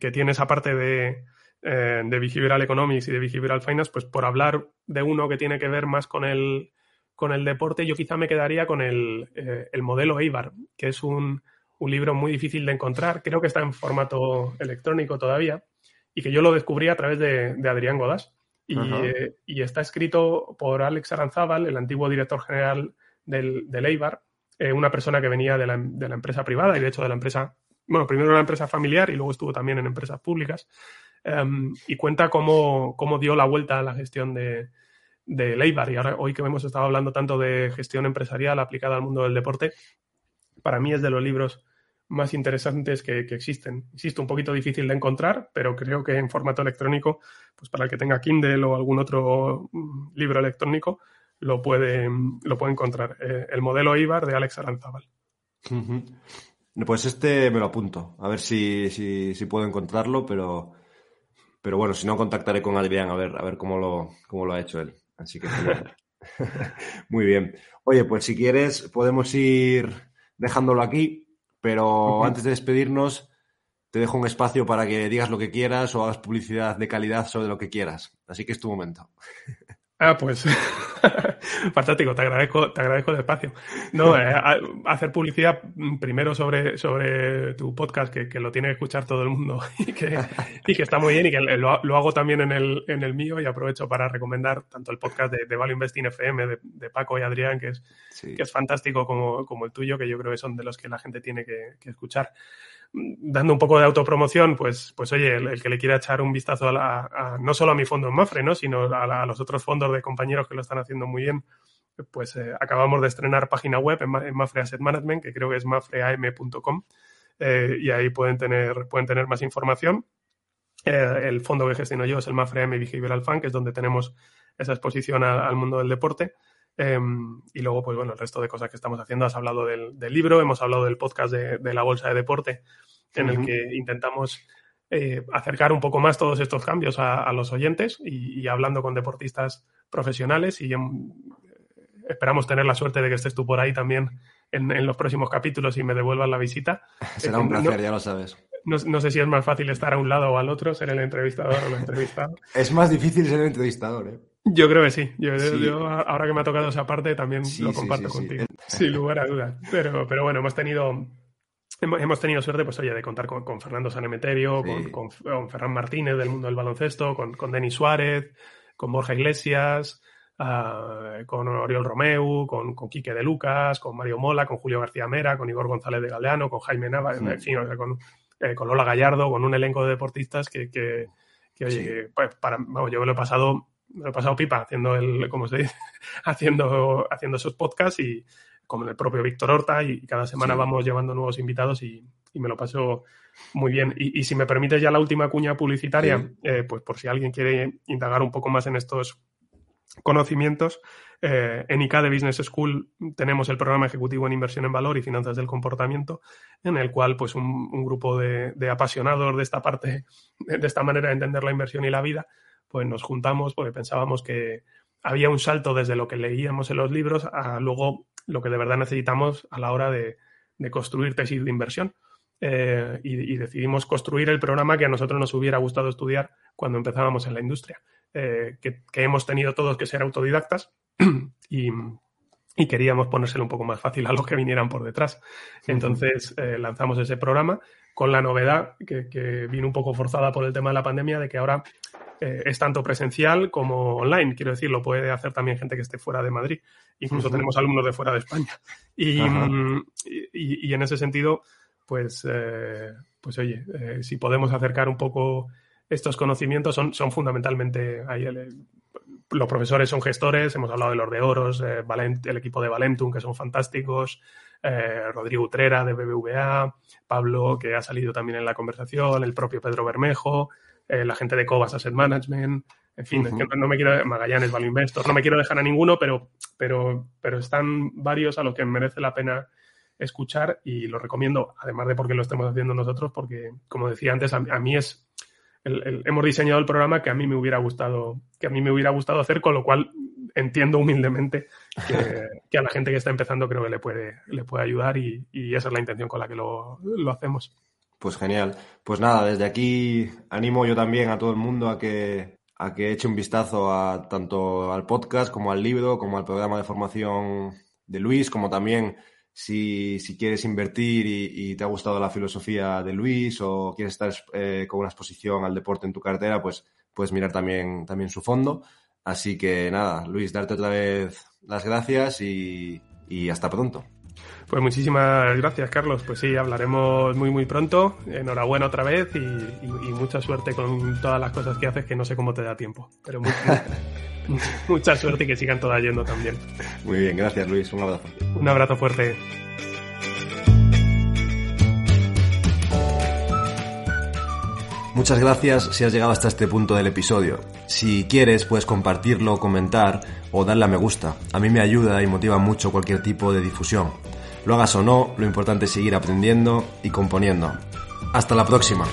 que, tiene esa parte de, eh, de Behavioral Economics y de Behavioral Finance, pues por hablar de uno que tiene que ver más con el, con el deporte, yo quizá me quedaría con el, eh, modelo EIBAR, que es un, libro muy difícil de encontrar, creo que está en formato electrónico todavía, y que yo lo descubrí a través de, Adrián Godas. Eh, y, está escrito por Alex Aranzábal, el antiguo director general del, del EIBAR, una persona que venía de la, de la, empresa privada y de hecho de la empresa, bueno, primero era una empresa familiar y luego estuvo también en empresas públicas. Em, y cuenta cómo, dio la vuelta a la gestión de, de Leibar. Y ahora, hoy que hemos estado hablando tanto de gestión empresarial aplicada al mundo del deporte, para mí es de los libros más interesantes que, existen. Insisto, un poquito difícil de encontrar, pero creo que en formato electrónico, pues para el que tenga Kindle o algún otro mm, libro electrónico, lo puede, lo puede encontrar. Eh, el modelo IBAR de Alex Aranzábal. Pues este me lo apunto, a ver si, si puedo encontrarlo, pero pero bueno, si no, contactaré con Adrián a ver, a ver cómo, lo, cómo lo ha hecho él. Así que muy bien. Oye, pues si quieres, podemos ir dejándolo aquí, pero antes de despedirnos, te dejo un espacio para que digas lo que quieras o hagas publicidad de calidad sobre lo que quieras. Así que es tu momento. Ah, pues fantástico, te agradezco, te agradezco el espacio. No, eh, hacer publicidad primero sobre, sobre tu podcast, que, lo tiene que escuchar todo el mundo y que, y que está muy bien y que lo, hago también en el, en el mío y aprovecho para recomendar tanto el podcast de, de Value Investing FM de, Paco y Adrián, que es, que es fantástico como, como, el tuyo, que yo creo que son de los que la gente tiene que, que escuchar dando un poco de autopromoción, pues, pues oye, el, que le quiera echar un vistazo a, no solo a mi fondo en Mafre, ¿no? sino a, los otros fondos de compañeros que lo están haciendo muy bien, pues eh, acabamos de estrenar página web en, Mafre Asset Management, que creo que es mafream.com, eh, y ahí pueden tener, pueden tener más información. Eh, el fondo que gestiono yo es el Mafre AM Behavioral Fund, que es donde tenemos esa exposición al mundo del deporte. Em, y luego, pues bueno, el resto de cosas que estamos haciendo. Has hablado del, libro, hemos hablado del podcast de, la Bolsa de Deporte, en el que intentamos eh, acercar un poco más todos estos cambios a, los oyentes y, hablando con deportistas profesionales. Y em, esperamos tener la suerte de que estés tú por ahí también en, los próximos capítulos y me devuelvas la visita. Será un placer, ya lo sabes. No, no, sé si es más fácil estar a un lado o al otro, ser el entrevistador o el entrevistado. es más difícil ser el entrevistador, ¿eh? Yo creo que sí. Yo, ahora que me ha tocado esa parte también lo comparto contigo. Sin lugar a dudas. Pero, pero bueno, hemos tenido hemos tenido suerte, pues oye, de contar con, Fernando Sanemeterio, con, con, Ferran Martínez del mundo del baloncesto, con, con Denis Suárez, con Borja Iglesias, ah, con Oriol Romeu, con, con Quique de Lucas, con Mario Mola, con Julio García Mera, con Igor González de Galeano, con Jaime Nava, en fin, con, eh, con Lola Gallardo, con un elenco de deportistas que, que, oye, pues para, vamos, yo me lo he pasado me lo he pasado pipa haciendo el, como se dice, haciendo, haciendo esos podcasts y como el propio Víctor Horta, y cada semana vamos llevando nuevos invitados y, me lo paso muy bien. Y, si me permites ya la última cuña publicitaria, eh, pues por si alguien quiere indagar un poco más en estos conocimientos, eh, en ICADE Business School tenemos el programa ejecutivo en inversión en valor y finanzas del comportamiento, en el cual pues un, grupo de, de, apasionados de esta parte, de esta manera de entender la inversión y la vida, pues nos juntamos porque pensábamos que había un salto desde lo que leíamos en los libros a luego lo que de verdad necesitamos a la hora de, construir tesis de inversión. Eh, y, decidimos construir el programa que a nosotros nos hubiera gustado estudiar cuando empezábamos en la industria, eh, que, hemos tenido todos que ser autodidactas y, queríamos ponérselo un poco más fácil a los que vinieran por detrás. Entonces eh, lanzamos ese programa con la novedad que, que, vino un poco forzada por el tema de la pandemia de que ahora eh, es tanto presencial como online. Quiero decir, lo puede hacer también gente que esté fuera de Madrid. Incluso tenemos alumnos de fuera de España. Y, y, en ese sentido, pues, eh, pues oye, eh, si podemos acercar un poco estos conocimientos, son, son fundamentalmente ahí los profesores son gestores, hemos hablado de los de Oros, el equipo de Valentum, que son fantásticos, Rodrigo Utrera de BBVA, Pablo, que ha salido también en la conversación, el propio Pedro Bermejo, eh, la gente de Cobas Asset Management, en fin, no, me quiero, Magallanes Value Investor, no me quiero dejar a ninguno, pero, pero, pero están varios a los que merece la pena escuchar y lo recomiendo, además de porque lo estemos haciendo nosotros, porque, como decía antes, a, mí es, hemos diseñado el programa que a mí me hubiera gustado, que a mí me hubiera gustado hacer, con lo cual entiendo humildemente que, a la gente que está empezando creo que le puede, le puede ayudar y, esa es la intención con la que lo, lo hacemos. Pues genial. Pues nada, desde aquí animo yo también a todo el mundo a que, a que eche un vistazo a tanto al podcast como al libro, como al programa de formación de Luis, como también si, quieres invertir y, te ha gustado la filosofía de Luis o quieres estar eh, con una exposición al deporte en tu cartera, pues puedes mirar también, también su fondo. Así que nada, Luis, darte otra vez las gracias y hasta pronto. Pues muchísimas gracias, Carlos. Pues sí, hablaremos muy, muy pronto. Enhorabuena otra vez y, mucha suerte con todas las cosas que haces, que no sé cómo te da tiempo. Pero mucha suerte y que sigan todas yendo también. Muy bien, gracias, Luis. Un abrazo. Un abrazo fuerte. Muchas gracias si has llegado hasta este punto del episodio. Si quieres, puedes compartirlo, comentar o darle a me gusta. A mí me ayuda y motiva mucho cualquier tipo de difusión. Lo hagas o no, lo importante es seguir aprendiendo y componiendo. Hasta la próxima.